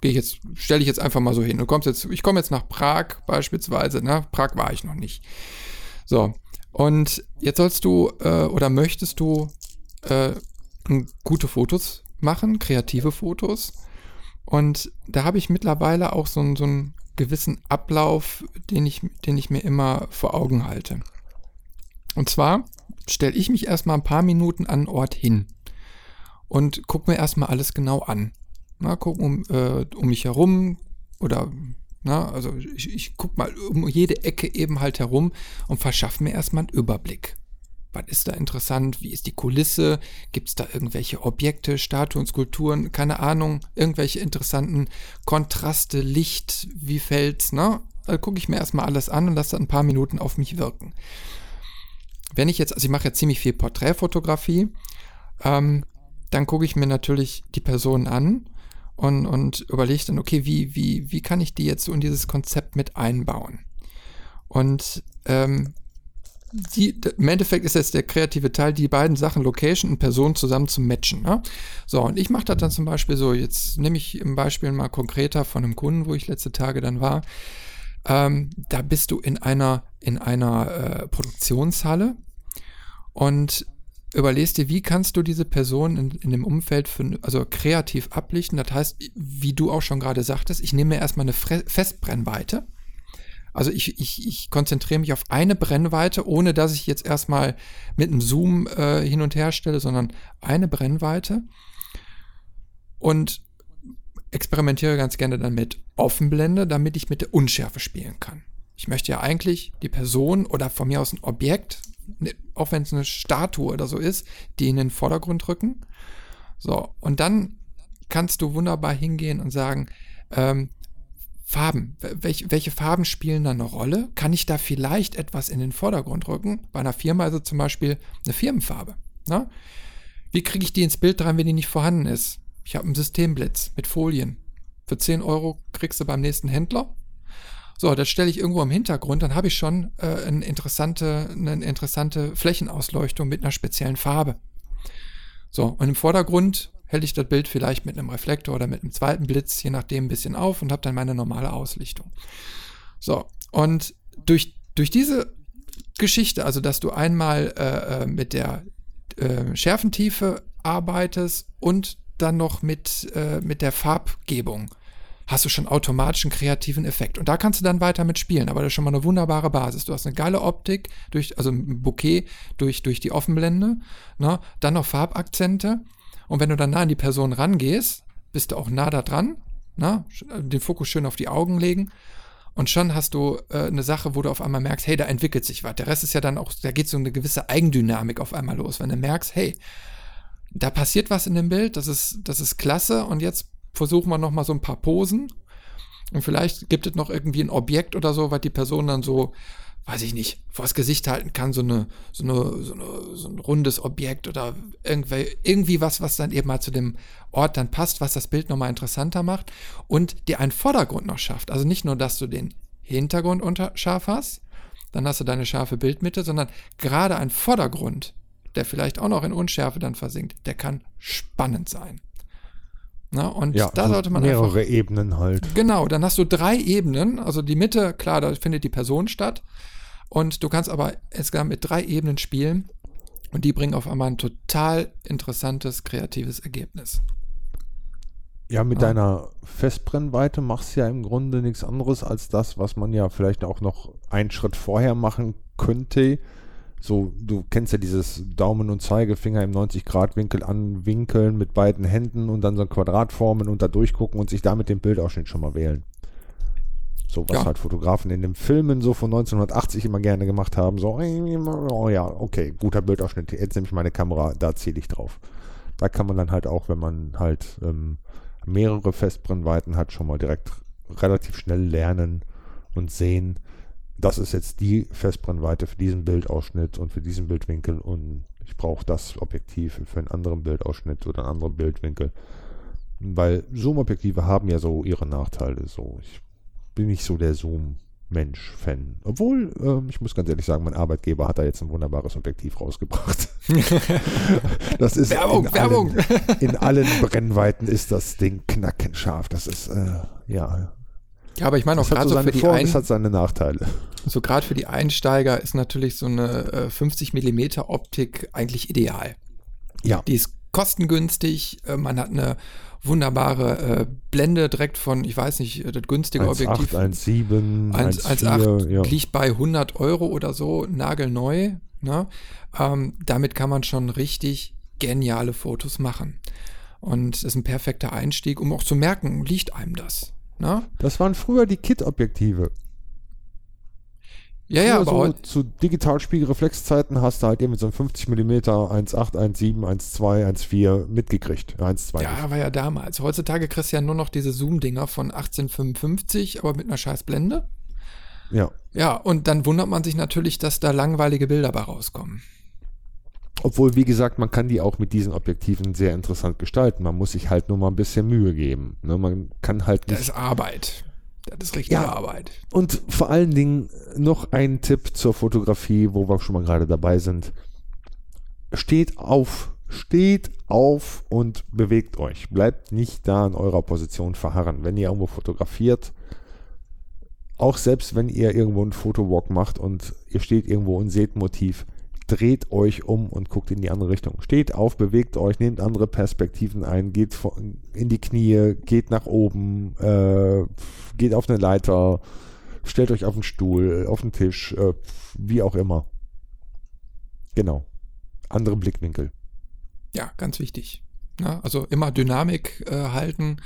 Gehe ich jetzt, stelle ich jetzt einfach mal so hin. Du kommst jetzt, ich komme jetzt nach Prag beispielsweise, ne? Prag war ich noch nicht. So, und jetzt sollst du äh, oder möchtest du äh, gute Fotos machen, kreative Fotos. Und da habe ich mittlerweile auch so, einen- so einen gewissen Ablauf, den ich, den ich mir immer vor Augen halte. Und zwar stelle ich mich erstmal ein paar Minuten an einen Ort hin und gucke mir erstmal alles genau an. Na, guck um, äh, um mich herum oder na, also ich, ich gucke mal um jede Ecke eben halt herum und verschaffe mir erstmal einen Überblick. Was ist da interessant? Wie ist die Kulisse? Gibt es da irgendwelche Objekte, Statuen, Skulpturen? Keine Ahnung. Irgendwelche interessanten Kontraste, Licht, wie fällt's, ne? Da gucke ich mir erstmal alles an und lasse ein paar Minuten auf mich wirken. Wenn ich jetzt, also ich mache ja ziemlich viel Porträtfotografie, ähm, dann gucke ich mir natürlich die Person an und, und überlege dann, okay, wie, wie, wie kann ich die jetzt so in dieses Konzept mit einbauen? Und ähm, die, im Endeffekt ist jetzt der kreative Teil, die beiden Sachen, Location und Person zusammen zu matchen. Ne? So, und ich mache das dann zum Beispiel so, jetzt nehme ich im Beispiel mal konkreter von einem Kunden, wo ich letzte Tage dann war. Ähm, da bist du in einer, in einer äh, Produktionshalle und überlegst dir, wie kannst du diese Person in, in dem Umfeld für, also kreativ ablichten. Das heißt, wie du auch schon gerade sagtest, ich nehme mir erstmal eine Fre Festbrennweite. Also ich, ich, ich konzentriere mich auf eine Brennweite, ohne dass ich jetzt erstmal mit einem Zoom äh, hin und her stelle, sondern eine Brennweite. Und experimentiere ganz gerne dann mit Offenblende, damit ich mit der Unschärfe spielen kann. Ich möchte ja eigentlich die Person oder von mir aus ein Objekt, Ne, auch wenn es eine Statue oder so ist, die in den Vordergrund rücken. So, und dann kannst du wunderbar hingehen und sagen, ähm, Farben, welche, welche Farben spielen da eine Rolle? Kann ich da vielleicht etwas in den Vordergrund rücken? Bei einer Firma also zum Beispiel eine Firmenfarbe. Ne? Wie kriege ich die ins Bild rein, wenn die nicht vorhanden ist? Ich habe einen Systemblitz mit Folien. Für 10 Euro kriegst du beim nächsten Händler so, das stelle ich irgendwo im Hintergrund, dann habe ich schon äh, eine, interessante, eine interessante Flächenausleuchtung mit einer speziellen Farbe. So, und im Vordergrund hält ich das Bild vielleicht mit einem Reflektor oder mit einem zweiten Blitz, je nachdem, ein bisschen auf und habe dann meine normale Auslichtung. So, und durch, durch diese Geschichte, also dass du einmal äh, äh mit der äh, Schärfentiefe arbeitest und dann noch mit, äh, mit der Farbgebung, hast du schon automatisch einen kreativen Effekt. Und da kannst du dann weiter mitspielen, aber das ist schon mal eine wunderbare Basis. Du hast eine geile Optik, durch, also ein Bouquet durch, durch die Offenblende, ne? dann noch Farbakzente. Und wenn du dann nah an die Person rangehst, bist du auch nah da dran, ne? den Fokus schön auf die Augen legen. Und schon hast du äh, eine Sache, wo du auf einmal merkst, hey, da entwickelt sich was. Der Rest ist ja dann auch, da geht so eine gewisse Eigendynamik auf einmal los. Wenn du merkst, hey, da passiert was in dem Bild, das ist, das ist klasse und jetzt versuchen wir nochmal so ein paar Posen. Und vielleicht gibt es noch irgendwie ein Objekt oder so, was die Person dann so, weiß ich nicht, vors Gesicht halten kann, so, eine, so, eine, so, eine, so ein rundes Objekt oder irgendwie, irgendwie was, was dann eben mal zu dem Ort dann passt, was das Bild nochmal interessanter macht und dir einen Vordergrund noch schafft. Also nicht nur, dass du den Hintergrund unter scharf hast, dann hast du deine scharfe Bildmitte, sondern gerade ein Vordergrund, der vielleicht auch noch in Unschärfe dann versinkt, der kann spannend sein. Na, und ja, da sollte man mehrere einfach, Ebenen halt. Genau, dann hast du drei Ebenen. Also die Mitte, klar, da findet die Person statt. Und du kannst aber insgesamt mit drei Ebenen spielen. Und die bringen auf einmal ein total interessantes, kreatives Ergebnis. Ja, mit ja. deiner Festbrennweite machst du ja im Grunde nichts anderes als das, was man ja vielleicht auch noch einen Schritt vorher machen könnte so, du kennst ja dieses Daumen und Zeigefinger im 90-Grad-Winkel anwinkeln mit beiden Händen und dann so ein Quadrat formen und da durchgucken und sich damit den Bildausschnitt schon mal wählen. So, was ja. halt Fotografen in den Filmen so von 1980 immer gerne gemacht haben. So, oh ja, okay, guter Bildausschnitt. Jetzt nehme ich meine Kamera, da ziele ich drauf. Da kann man dann halt auch, wenn man halt ähm, mehrere Festbrennweiten hat, schon mal direkt relativ schnell lernen und sehen, das ist jetzt die Festbrennweite für diesen Bildausschnitt und für diesen Bildwinkel und ich brauche das Objektiv für einen anderen Bildausschnitt oder einen anderen Bildwinkel. Weil Zoom-Objektive haben ja so ihre Nachteile. So, ich bin nicht so der Zoom-Mensch-Fan. Obwohl, ähm, ich muss ganz ehrlich sagen, mein Arbeitgeber hat da jetzt ein wunderbares Objektiv rausgebracht. das ist Werbung, in Werbung. Allen, in allen Brennweiten ist das Ding knackenscharf. Das ist, äh, ja, ja, aber ich meine auch gerade so, für die Vor hat seine Nachteile. So gerade für die Einsteiger ist natürlich so eine äh, 50 mm Optik eigentlich ideal. Ja. Die ist kostengünstig. Äh, man hat eine wunderbare äh, Blende direkt von, ich weiß nicht, das günstige 1,8, Objektiv. 1,7, 1,8 ja. liegt bei 100 Euro oder so, nagelneu. Ne? Ähm, damit kann man schon richtig geniale Fotos machen. Und das ist ein perfekter Einstieg, um auch zu merken, liegt einem das. Ne? Das waren früher die Kit-Objektive. Ja, ja, aber so zu Digitalspiegelreflexzeiten hast du halt eben mit so einem 50 mm 1,8, 1,7, 1,2, 1,4 mitgekriegt. 1,2. ja, war ja damals. Heutzutage kriegst du ja nur noch diese Zoom-Dinger von 1855, aber mit einer scheiß Blende. ja. Ja, und dann wundert man sich natürlich, dass da langweilige Bilder bei rauskommen. Obwohl, wie gesagt, man kann die auch mit diesen Objektiven sehr interessant gestalten. Man muss sich halt nur mal ein bisschen Mühe geben. Ne? Man kann halt Das nicht. ist Arbeit. Das ist richtige Ja. Arbeit. Und vor allen Dingen noch ein Tipp zur Fotografie, wo wir schon mal gerade dabei sind. Steht auf. Steht auf und bewegt euch. Bleibt nicht da in eurer Position verharren. Wenn ihr irgendwo fotografiert, auch selbst wenn ihr irgendwo einen Fotowalk macht und ihr steht irgendwo und seht Motiv, dreht euch um und guckt in die andere Richtung. Steht auf, bewegt euch, nehmt andere Perspektiven ein, geht in die Knie, geht nach oben, äh, geht auf eine Leiter, stellt euch auf den Stuhl, auf den Tisch, äh, wie auch immer. Genau. Andere Blickwinkel. Ja, ganz wichtig. Ja, also immer Dynamik äh, halten.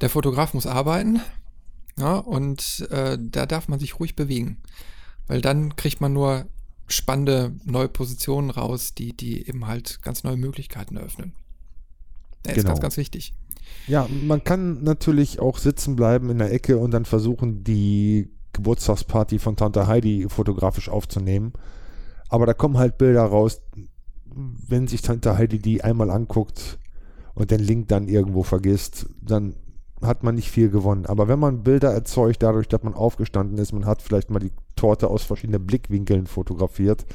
Der Fotograf muss arbeiten. Ja, und äh, da darf man sich ruhig bewegen. Weil dann kriegt man nur spannende neue Positionen raus, die, die eben halt ganz neue Möglichkeiten eröffnen. Ist Genau. ganz, ganz wichtig. Ja, man kann natürlich auch sitzen bleiben in der Ecke und dann versuchen, die Geburtstagsparty von Tante Heidi fotografisch aufzunehmen. Aber da kommen halt Bilder raus, wenn sich Tante Heidi die einmal anguckt und den Link dann irgendwo vergisst, dann hat man nicht viel gewonnen. Aber wenn man Bilder erzeugt, dadurch, dass man aufgestanden ist, man hat vielleicht mal die Torte aus verschiedenen Blickwinkeln fotografiert,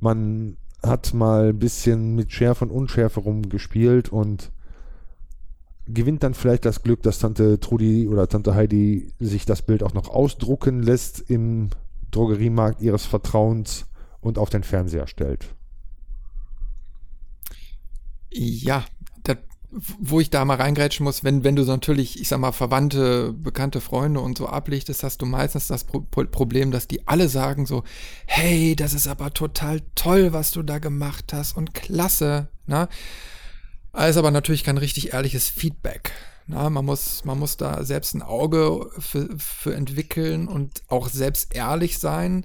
man hat mal ein bisschen mit Schärfe und Unschärfe rumgespielt und gewinnt dann vielleicht das Glück, dass Tante Trudi oder Tante Heidi sich das Bild auch noch ausdrucken lässt im Drogeriemarkt ihres Vertrauens und auf den Fernseher stellt. Ja, wo ich da mal reingrätschen muss, wenn, wenn du so natürlich, ich sag mal, Verwandte, bekannte Freunde und so ablichtest, hast du meistens das Pro Pro- Problem, dass die alle sagen so, hey, das ist aber total toll, was du da gemacht hast und klasse, ne? Also aber natürlich kein richtig ehrliches Feedback. Na, man, muss, man muss da selbst ein Auge für, für entwickeln und auch selbst ehrlich sein.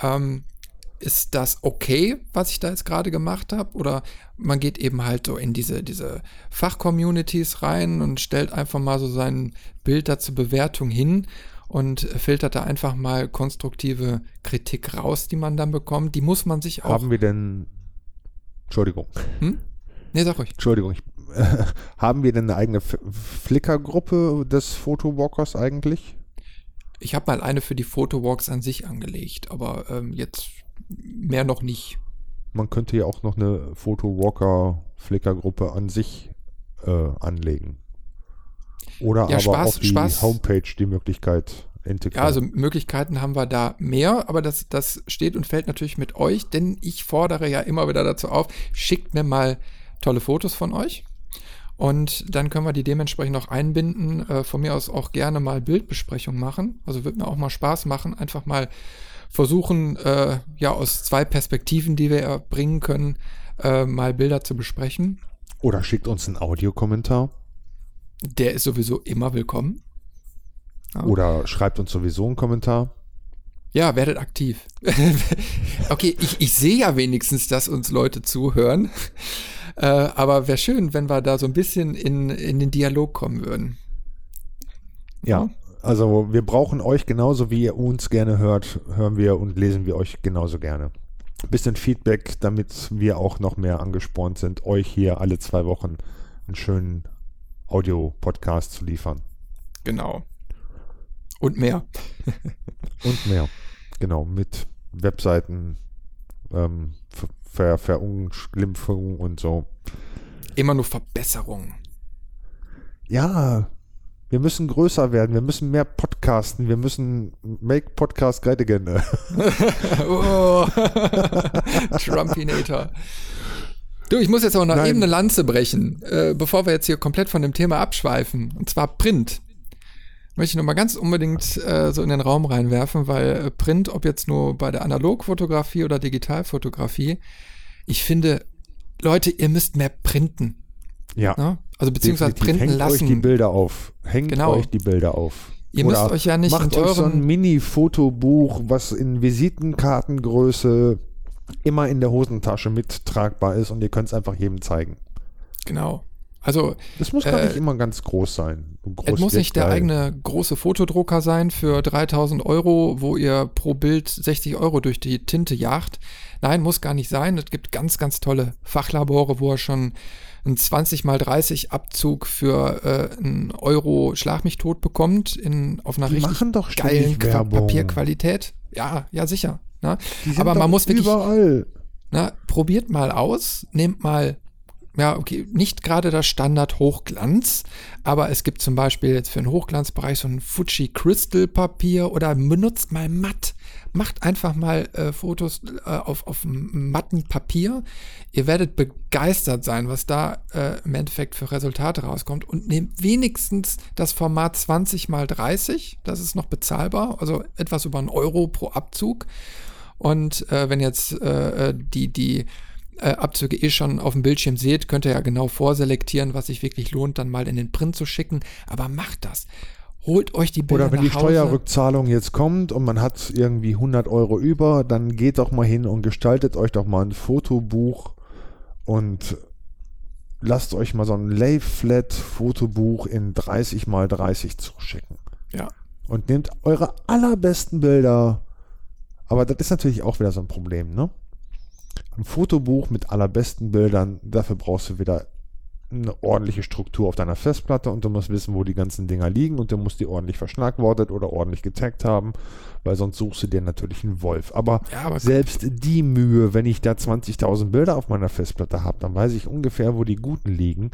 Ähm, ist das okay, was ich da jetzt gerade gemacht habe? Oder man geht eben halt so in diese, diese Fachcommunities rein und stellt einfach mal so sein Bild da zur Bewertung hin und filtert da einfach mal konstruktive Kritik raus, die man dann bekommt. Die muss man sich auch. Haben wir denn, Entschuldigung, Hm? Nee, sag ruhig. Entschuldigung, ich, haben wir denn eine eigene Flickr-Gruppe des Photowalkers eigentlich? Ich habe mal eine für die Photowalks an sich angelegt, aber ähm, jetzt mehr noch nicht. Man könnte ja auch noch eine Photowalker-Flickr-Gruppe an sich äh, anlegen. Oder Ja, aber Spaß- auf die Spaß- Homepage die Möglichkeit integrieren. Ja, also Möglichkeiten haben wir da mehr, aber das, das steht und fällt natürlich mit euch, denn ich fordere ja immer wieder dazu auf, schickt mir mal tolle Fotos von euch. Und dann können wir die dementsprechend auch einbinden. Äh, von mir aus auch gerne mal Bildbesprechung machen. Also wird mir auch mal Spaß machen, einfach mal versuchen, äh, ja, aus zwei Perspektiven, die wir ja bringen können, äh, mal Bilder zu besprechen. Oder schickt uns einen Audiokommentar. Der ist sowieso immer willkommen. Ja. Oder schreibt uns sowieso einen Kommentar. Ja, werdet aktiv. okay, ich, ich sehe ja wenigstens, dass uns Leute zuhören. Äh, aber wäre schön, wenn wir da so ein bisschen in, in den Dialog kommen würden. Ja, also wir brauchen euch genauso, wie ihr uns gerne hört, hören wir und lesen wir euch genauso gerne. Ein bisschen Feedback, damit wir auch noch mehr angespornt sind, euch hier alle zwei Wochen einen schönen Audio-Podcast zu liefern. Genau. Und mehr. Und mehr. Genau, mit Webseiten, ähm, Ver Ver Verunglimpfung und so. Immer nur Verbesserungen. Ja, wir müssen größer werden, wir müssen mehr podcasten, wir müssen make podcast great again. oh. Trumpinator. Du, ich muss jetzt aber noch Nein. eben eine Lanze brechen, äh, bevor wir jetzt hier komplett von dem Thema abschweifen. Und zwar Print. Möchte ich nochmal ganz unbedingt äh, so in den Raum reinwerfen, weil äh, Print, ob jetzt nur bei der Analogfotografie oder Digitalfotografie, ich finde, Leute, ihr müsst mehr printen. Ja. Ne? Also beziehungsweise Definitiv. printen Hängt lassen. euch die Bilder auf. Hängt Genau. euch die Bilder auf. Ihr müsst Oder euch ja nicht macht in euch so ein Mini-Fotobuch, was in Visitenkartengröße immer in der Hosentasche mittragbar ist und ihr könnt es einfach jedem zeigen. Genau. Also Das muss gar Äh, nicht immer ganz groß sein. Groß Es muss nicht der eigene große Fotodrucker sein für 3000 Euro, wo ihr pro Bild 60 Euro durch die Tinte jagt. Nein, muss gar nicht sein. Es gibt ganz, ganz tolle Fachlabore, wo ihr schon einen 20 mal 30 Abzug für äh, einen Euro Schlag mich tot bekommt in, auf einer Die richtig machen doch geilen. Papierqualität. Ja, ja, sicher. Ne? Aber man muss wirklich überall. na, probiert mal aus, nehmt mal, ja, okay, nicht gerade das Standard Hochglanz, aber es gibt zum Beispiel jetzt für den Hochglanzbereich so ein Fuji Crystal Papier oder benutzt mal matt. Macht einfach mal äh, Fotos äh, auf, auf matten Papier. Ihr werdet begeistert sein, was da äh, im Endeffekt für Resultate rauskommt und nehmt wenigstens das Format 20 mal 30. Das ist noch bezahlbar, also etwas über einen Euro pro Abzug. Und äh, wenn jetzt äh, äh, die, die Abzüge eh schon auf dem Bildschirm seht, könnt ihr ja genau vorselektieren, was sich wirklich lohnt, dann mal in den Print zu schicken. Aber macht das. Holt euch die Bilder Oder wenn die. Steuerrückzahlung jetzt kommt und man hat irgendwie 100 Euro über, dann geht doch mal hin und gestaltet euch doch mal ein Fotobuch und lasst euch mal so ein Lay-Flat-Fotobuch in 30 mal 30 zuschicken. Ja. Und nehmt eure allerbesten Bilder. Aber das ist natürlich auch wieder so ein Problem, ne? Ein Fotobuch mit allerbesten Bildern, dafür brauchst du wieder eine ordentliche Struktur auf deiner Festplatte und du musst wissen, wo die ganzen Dinger liegen und du musst die ordentlich verschlagwortet oder ordentlich getaggt haben, weil sonst suchst du dir natürlich einen Wolf. Aber, Ja, aber selbst die Mühe, wenn ich da 20.000 Bilder auf meiner Festplatte habe, dann weiß ich ungefähr, wo die guten liegen.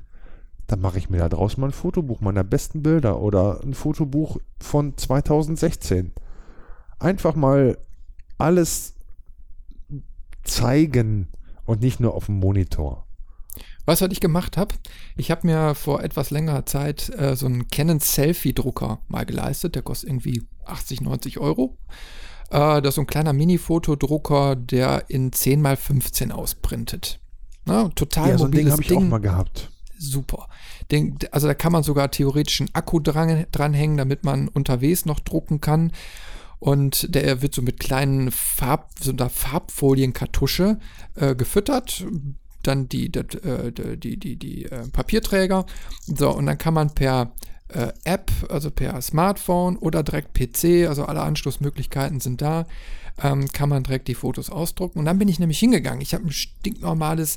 Dann mache ich mir da draußen mal ein Fotobuch meiner besten Bilder oder ein Fotobuch von 2016. Einfach mal alles zeigen und nicht nur auf dem Monitor. Weißt du, was ich gemacht habe? Ich habe mir vor etwas längerer Zeit äh, so einen Canon Selfie-Drucker mal geleistet. Der kostet irgendwie 80, 90 Euro. Äh, das ist so ein kleiner Mini-Fotodrucker, der in 10 mal 15 ausprintet. Na, total Ja, so ein Ding habe ich auch mal gehabt. super. Den, also da kann man sogar theoretisch einen Akku dran, dranhängen, damit man unterwegs noch drucken kann. Und der wird so mit kleinen Farb, so einer Farbfolienkartusche äh, gefüttert. Dann die, dat, äh, die, die, die äh, Papierträger. So, und dann kann man per äh, App, also per Smartphone oder direkt PC, also alle Anschlussmöglichkeiten sind da, ähm, kann man direkt die Fotos ausdrucken. Und dann bin ich nämlich hingegangen. Ich habe ein stinknormales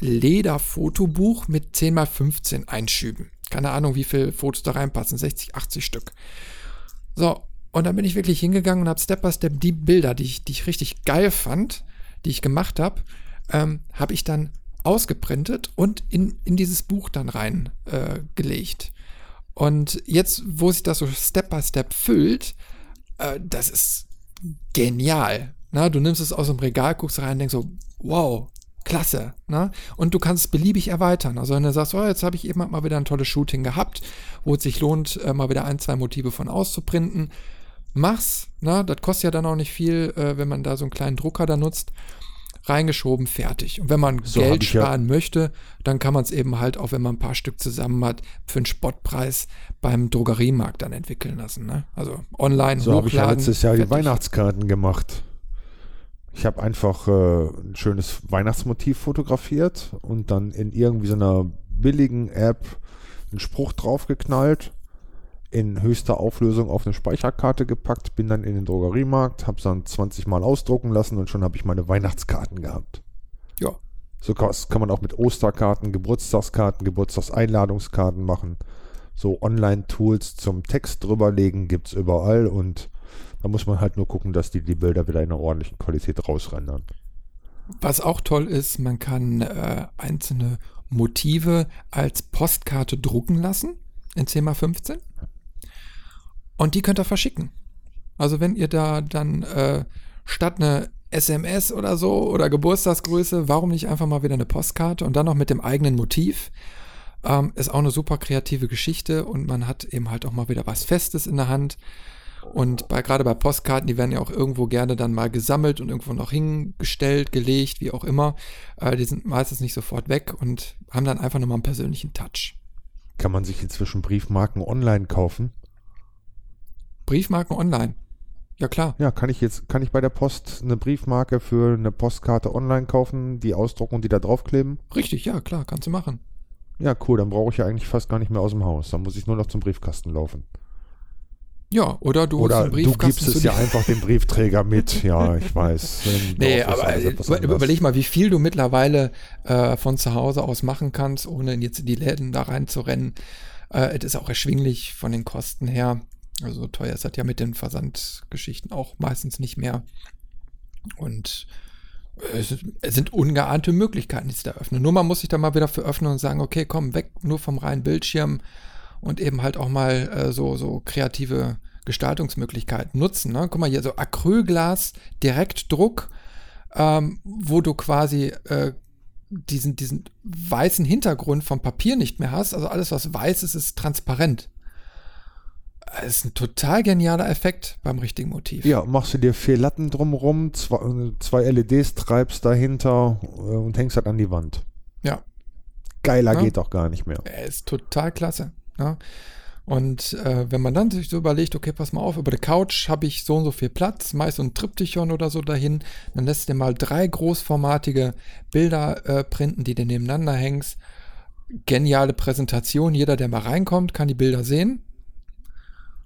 Lederfotobuch mit 10 x 15 Einschüben. Keine Ahnung, wie viele Fotos da reinpassen. 60, 80 Stück. So, und dann bin ich wirklich hingegangen und habe Step by Step die Bilder, die ich, die ich richtig geil fand, die ich gemacht habe, ähm, habe ich dann ausgeprintet und in, in dieses Buch dann reingelegt. Äh, und jetzt, wo sich das so Step by Step füllt, äh, das ist genial. Na, du nimmst es aus dem Regal, guckst rein und denkst so, wow, klasse. Na? Und du kannst es beliebig erweitern. Also wenn du sagst, oh, jetzt habe ich eben mal wieder ein tolles Shooting gehabt, wo es sich lohnt, äh, mal wieder ein, zwei Motive von auszuprinten, mach's. Na? Das kostet ja dann auch nicht viel, äh, wenn man da so einen kleinen Drucker da nutzt. Reingeschoben, fertig. Und wenn man So Geld ich ja- sparen möchte, dann kann man es eben halt auch, wenn man ein paar Stück zusammen hat, für einen Spottpreis beim Drogeriemarkt dann entwickeln lassen. Ne? Also online So habe ich ja letztes Jahr die fertig. Weihnachtskarten gemacht. Ich habe einfach äh, ein schönes Weihnachtsmotiv fotografiert und dann in irgendwie so einer billigen App einen Spruch draufgeknallt, in höchster Auflösung auf eine Speicherkarte gepackt, bin dann in den Drogeriemarkt, habe es dann 20 Mal ausdrucken lassen und schon habe ich meine Weihnachtskarten gehabt. Ja, So kann, man auch mit Osterkarten, Geburtstagskarten, Geburtstagseinladungskarten machen. So Online-Tools zum Text drüberlegen gibt es überall und da muss man halt nur gucken, dass die die Bilder wieder in einer ordentlichen Qualität rausrendern. Was auch toll ist, man kann äh, einzelne Motive als Postkarte drucken lassen in 10x15 und die könnt ihr verschicken. Also wenn ihr da dann äh, statt eine SMS oder so oder Geburtstagsgrüße, warum nicht einfach mal wieder eine Postkarte und dann noch mit dem eigenen Motiv? Ähm, ist auch eine super kreative Geschichte und man hat eben halt auch mal wieder was Festes in der Hand. Und bei, gerade bei Postkarten, die werden ja auch irgendwo gerne dann mal gesammelt und irgendwo noch hingestellt, gelegt, wie auch immer. Äh, die sind meistens nicht sofort weg und haben dann einfach nochmal einen persönlichen Touch. Kann man sich inzwischen Briefmarken online kaufen? Briefmarken online? Ja, klar. Ja, kann ich jetzt, kann ich bei der Post eine Briefmarke für eine Postkarte online kaufen, die ausdrucken und die da draufkleben? Richtig, ja, klar, kannst du machen. Ja, cool, dann brauche ich ja eigentlich fast gar nicht mehr aus dem Haus. Dann muss ich nur noch zum Briefkasten laufen. Ja, oder du Oder du gibst es ja einfach dem Briefträger mit. Ja, ich weiß. nee, aber über, überleg mal, wie viel du mittlerweile äh, von zu Hause aus machen kannst, ohne jetzt in die Läden da reinzurennen. Äh, es ist auch erschwinglich von den Kosten her. Also teuer ist das ja mit den Versandgeschichten auch meistens nicht mehr. Und es, sind ungeahnte Möglichkeiten, die sich da öffnen. Nur man muss sich da mal wieder für öffnen und sagen, okay, komm, weg nur vom reinen Bildschirm und eben halt auch mal äh, so, so kreative Gestaltungsmöglichkeiten nutzen. Ne? Guck mal hier, so Acrylglas, Direktdruck, ähm, wo du quasi äh, diesen, diesen weißen Hintergrund vom Papier nicht mehr hast. Also alles, was weiß ist, ist transparent. Das ist ein total genialer Effekt beim richtigen Motiv. Ja, machst du dir vier Latten drumrum, zwei, zwei LEDs treibst dahinter äh, und hängst halt an die Wand. Ja. Geiler ja. geht doch gar nicht mehr. Er ist total klasse. Ja. Und äh, wenn man dann sich so überlegt, okay, pass mal auf, über der Couch habe ich so und so viel Platz, meist so ein Triptychon oder so dahin, dann lässt du mal drei großformatige Bilder äh, printen, die du nebeneinander hängst. Geniale Präsentation, jeder, der mal reinkommt, kann die Bilder sehen.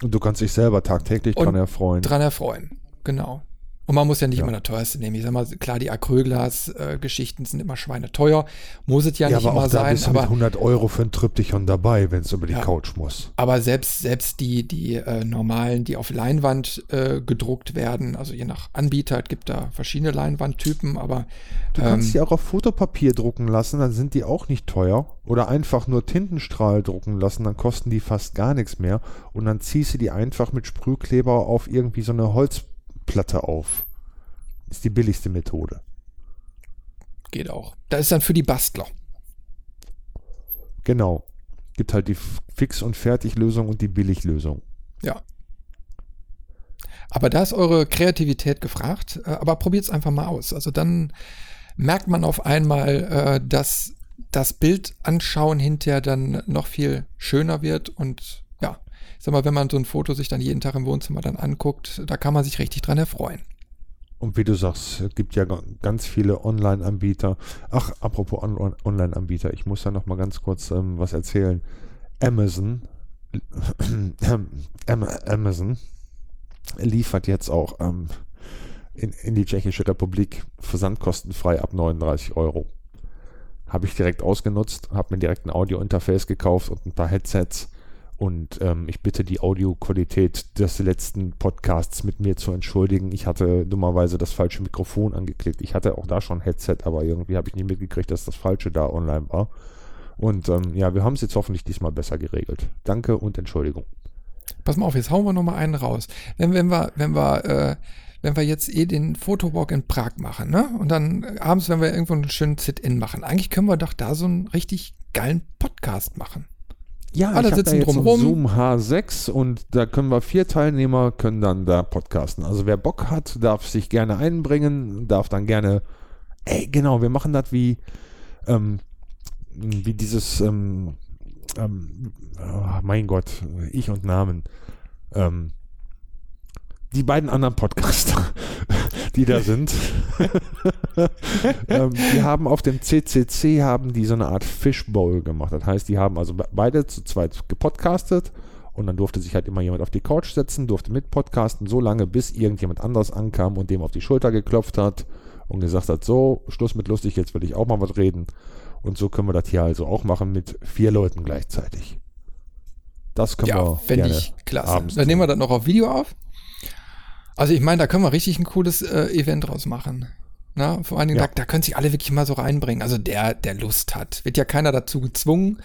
Und du kannst dich selber tagtäglich dran erfreuen. Dran erfreuen, genau. Und man muss ja nicht ja. immer das teuerste nehmen. Ich sag mal, klar, die Acrylglas-Geschichten sind immer schweineteuer. Muss es ja, ja nicht aber immer auch da sein. Bist du aber mit 100 Euro für ein Triptychon dabei, wenn es über die ja. Couch muss. Aber selbst, selbst die, die äh, normalen, die auf Leinwand äh, gedruckt werden, also je nach Anbieter, es gibt da verschiedene Leinwandtypen, aber. Du kannst ähm, die auch auf Fotopapier drucken lassen, dann sind die auch nicht teuer. Oder einfach nur Tintenstrahl drucken lassen, dann kosten die fast gar nichts mehr. Und dann ziehst du die einfach mit Sprühkleber auf irgendwie so eine Holz Platte auf. Ist die billigste Methode. Geht auch. Da ist dann für die Bastler. Genau. Gibt halt die Fix- und Fertiglösung und die Billiglösung. Ja. Aber da ist eure Kreativität gefragt. Äh, aber probiert es einfach mal aus. Also dann merkt man auf einmal, äh, dass das Bild anschauen hinterher dann noch viel schöner wird und sag mal, wenn man so ein Foto sich dann jeden Tag im Wohnzimmer dann anguckt, da kann man sich richtig dran erfreuen. Und wie du sagst, es gibt ja ganz viele Online-Anbieter. Ach, apropos On Online-Anbieter, ich muss da noch mal ganz kurz ähm, was erzählen. Amazon, Amazon liefert jetzt auch ähm, in, in die Tschechische Republik versandkostenfrei ab 39 Euro. Habe ich direkt ausgenutzt, habe mir direkt ein Audio-Interface gekauft und ein paar Headsets und ähm, ich bitte die Audioqualität des letzten Podcasts mit mir zu entschuldigen. Ich hatte dummerweise das falsche Mikrofon angeklickt. Ich hatte auch da schon ein Headset, aber irgendwie habe ich nicht mitgekriegt, dass das falsche da online war. Und ähm, ja, wir haben es jetzt hoffentlich diesmal besser geregelt. Danke und Entschuldigung. Pass mal auf, jetzt hauen wir nochmal einen raus. Wenn, wenn wir, wenn wir, äh, wenn wir jetzt eh den Fotowalk in Prag machen, ne? Und dann abends, wenn wir irgendwo einen schönen Sit-In machen, eigentlich können wir doch da so einen richtig geilen Podcast machen. Ja, alle sitzen da drumherum. Zoom H6 und da können wir vier Teilnehmer können dann da podcasten. Also wer Bock hat, darf sich gerne einbringen, darf dann gerne. Ey, genau, wir machen das wie ähm, wie dieses ähm, ähm, oh mein Gott, ich und Namen. Ähm, die beiden anderen Podcaster, die da sind, ähm, die haben auf dem CCC haben die so eine Art Fishbowl gemacht. Das heißt, die haben also beide zu zweit gepodcastet und dann durfte sich halt immer jemand auf die Couch setzen, durfte mit podcasten, so lange, bis irgendjemand anders ankam und dem auf die Schulter geklopft hat und gesagt hat, so, Schluss mit lustig, jetzt will ich auch mal was reden. Und so können wir das hier also auch machen mit vier Leuten gleichzeitig. Das können ja, wir fände ich klasse. Dann nehmen wir das noch auf Video auf. Also ich meine, da können wir richtig ein cooles äh, Event draus machen. Na, vor allen Dingen, ja. da, da können sich alle wirklich mal so reinbringen. Also der, der Lust hat. Wird ja keiner dazu gezwungen.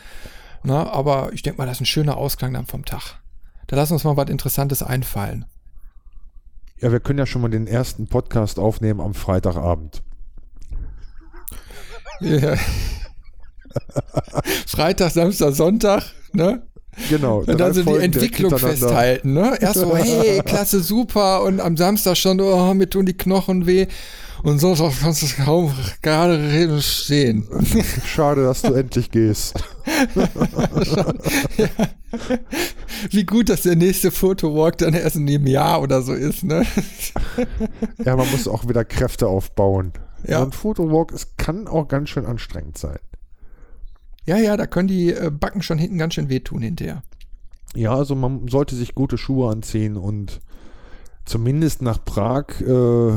Na, aber ich denke mal, das ist ein schöner Ausklang dann vom Tag. Da lassen uns mal was Interessantes einfallen. Ja, wir können ja schon mal den ersten Podcast aufnehmen am Freitagabend. Ja. Freitag, Samstag, Sonntag, ne? Genau. Und dann so die Entwicklung festhalten, ne? Erst so, hey, klasse, super. Und am Samstag schon, oh, mir tun die Knochen weh. Und Sonntag kannst du kaum gerade reden stehen. Schade, dass du endlich gehst. ja. Wie gut, dass der nächste Fotowalk dann erst in einem Jahr oder so ist, ne? ja, man muss auch wieder Kräfte aufbauen. Ja. Und Fotowalk, es kann auch ganz schön anstrengend sein. Ja, ja, da können die äh, Backen schon hinten ganz schön wehtun hinterher. Ja, also man sollte sich gute Schuhe anziehen und zumindest nach Prag äh,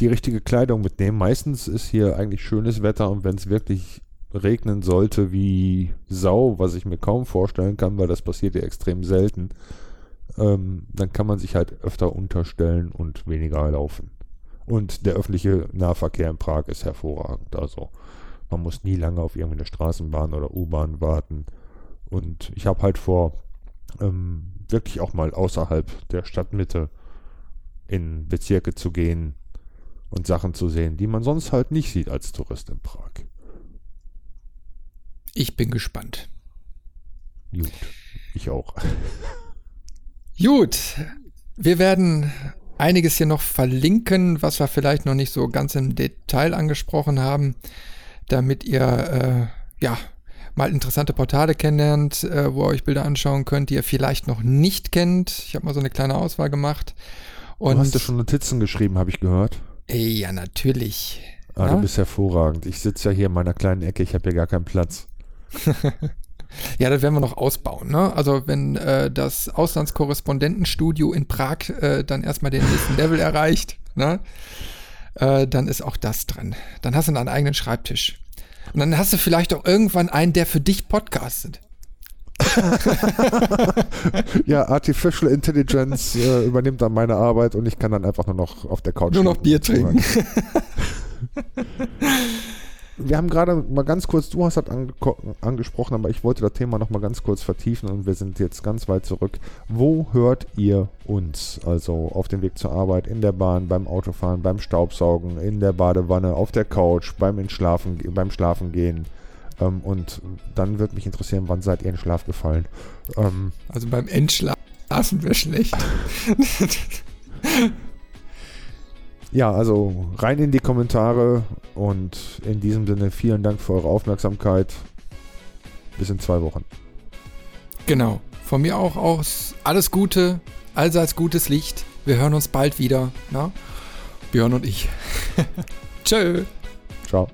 die richtige Kleidung mitnehmen. Meistens ist hier eigentlich schönes Wetter und wenn es wirklich regnen sollte wie Sau, was ich mir kaum vorstellen kann, weil das passiert ja extrem selten, ähm, dann kann man sich halt öfter unterstellen und weniger laufen. Und der öffentliche Nahverkehr in Prag ist hervorragend. Also man muss nie lange auf irgendeine Straßenbahn oder U-Bahn warten. Und ich habe halt vor, ähm, wirklich auch mal außerhalb der Stadtmitte in Bezirke zu gehen und Sachen zu sehen, die man sonst halt nicht sieht als Tourist in Prag. Ich bin gespannt. Gut, ich auch. Gut, wir werden einiges hier noch verlinken, was wir vielleicht noch nicht so ganz im Detail angesprochen haben, damit ihr äh, ja mal interessante Portale kennenlernt, äh, wo ihr euch Bilder anschauen könnt, die ihr vielleicht noch nicht kennt. Ich habe mal so eine kleine Auswahl gemacht. Und du hast ja schon Notizen geschrieben, habe ich gehört. Ja, natürlich. Ah, ja? du bist hervorragend. Ich sitze ja hier in meiner kleinen Ecke, ich habe hier gar keinen Platz. ja, das werden wir noch ausbauen. Ne? Also wenn äh, das Auslandskorrespondentenstudio in Prag äh, dann erstmal den nächsten Level erreicht, ne? Äh, dann ist auch das drin. Dann hast du einen eigenen Schreibtisch. Und dann hast du vielleicht auch irgendwann einen, der für dich podcastet. ja, Artificial Intelligence äh, übernimmt dann meine Arbeit und ich kann dann einfach nur noch auf der Couch Nur noch Bier trinken. wir haben gerade mal ganz kurz, du hast das ange angesprochen, aber ich wollte das Thema noch mal ganz kurz vertiefen und wir sind jetzt ganz weit zurück. Wo hört ihr uns? Also auf dem Weg zur Arbeit, in der Bahn, beim Autofahren, beim Staubsaugen, in der Badewanne, auf der Couch, beim Entschlafen, beim Schlafen gehen. Ähm, und dann würde mich interessieren, wann seid ihr in Schlaf gefallen? Ähm, also beim Entschlafen wäre schlecht. Ja, also rein in die Kommentare und in diesem Sinne vielen Dank für eure Aufmerksamkeit. Bis in zwei Wochen. Genau. Von mir auch aus alles Gute, allseits gutes Licht. Wir hören uns bald wieder. Na? Björn und ich. Tschö. Ciao.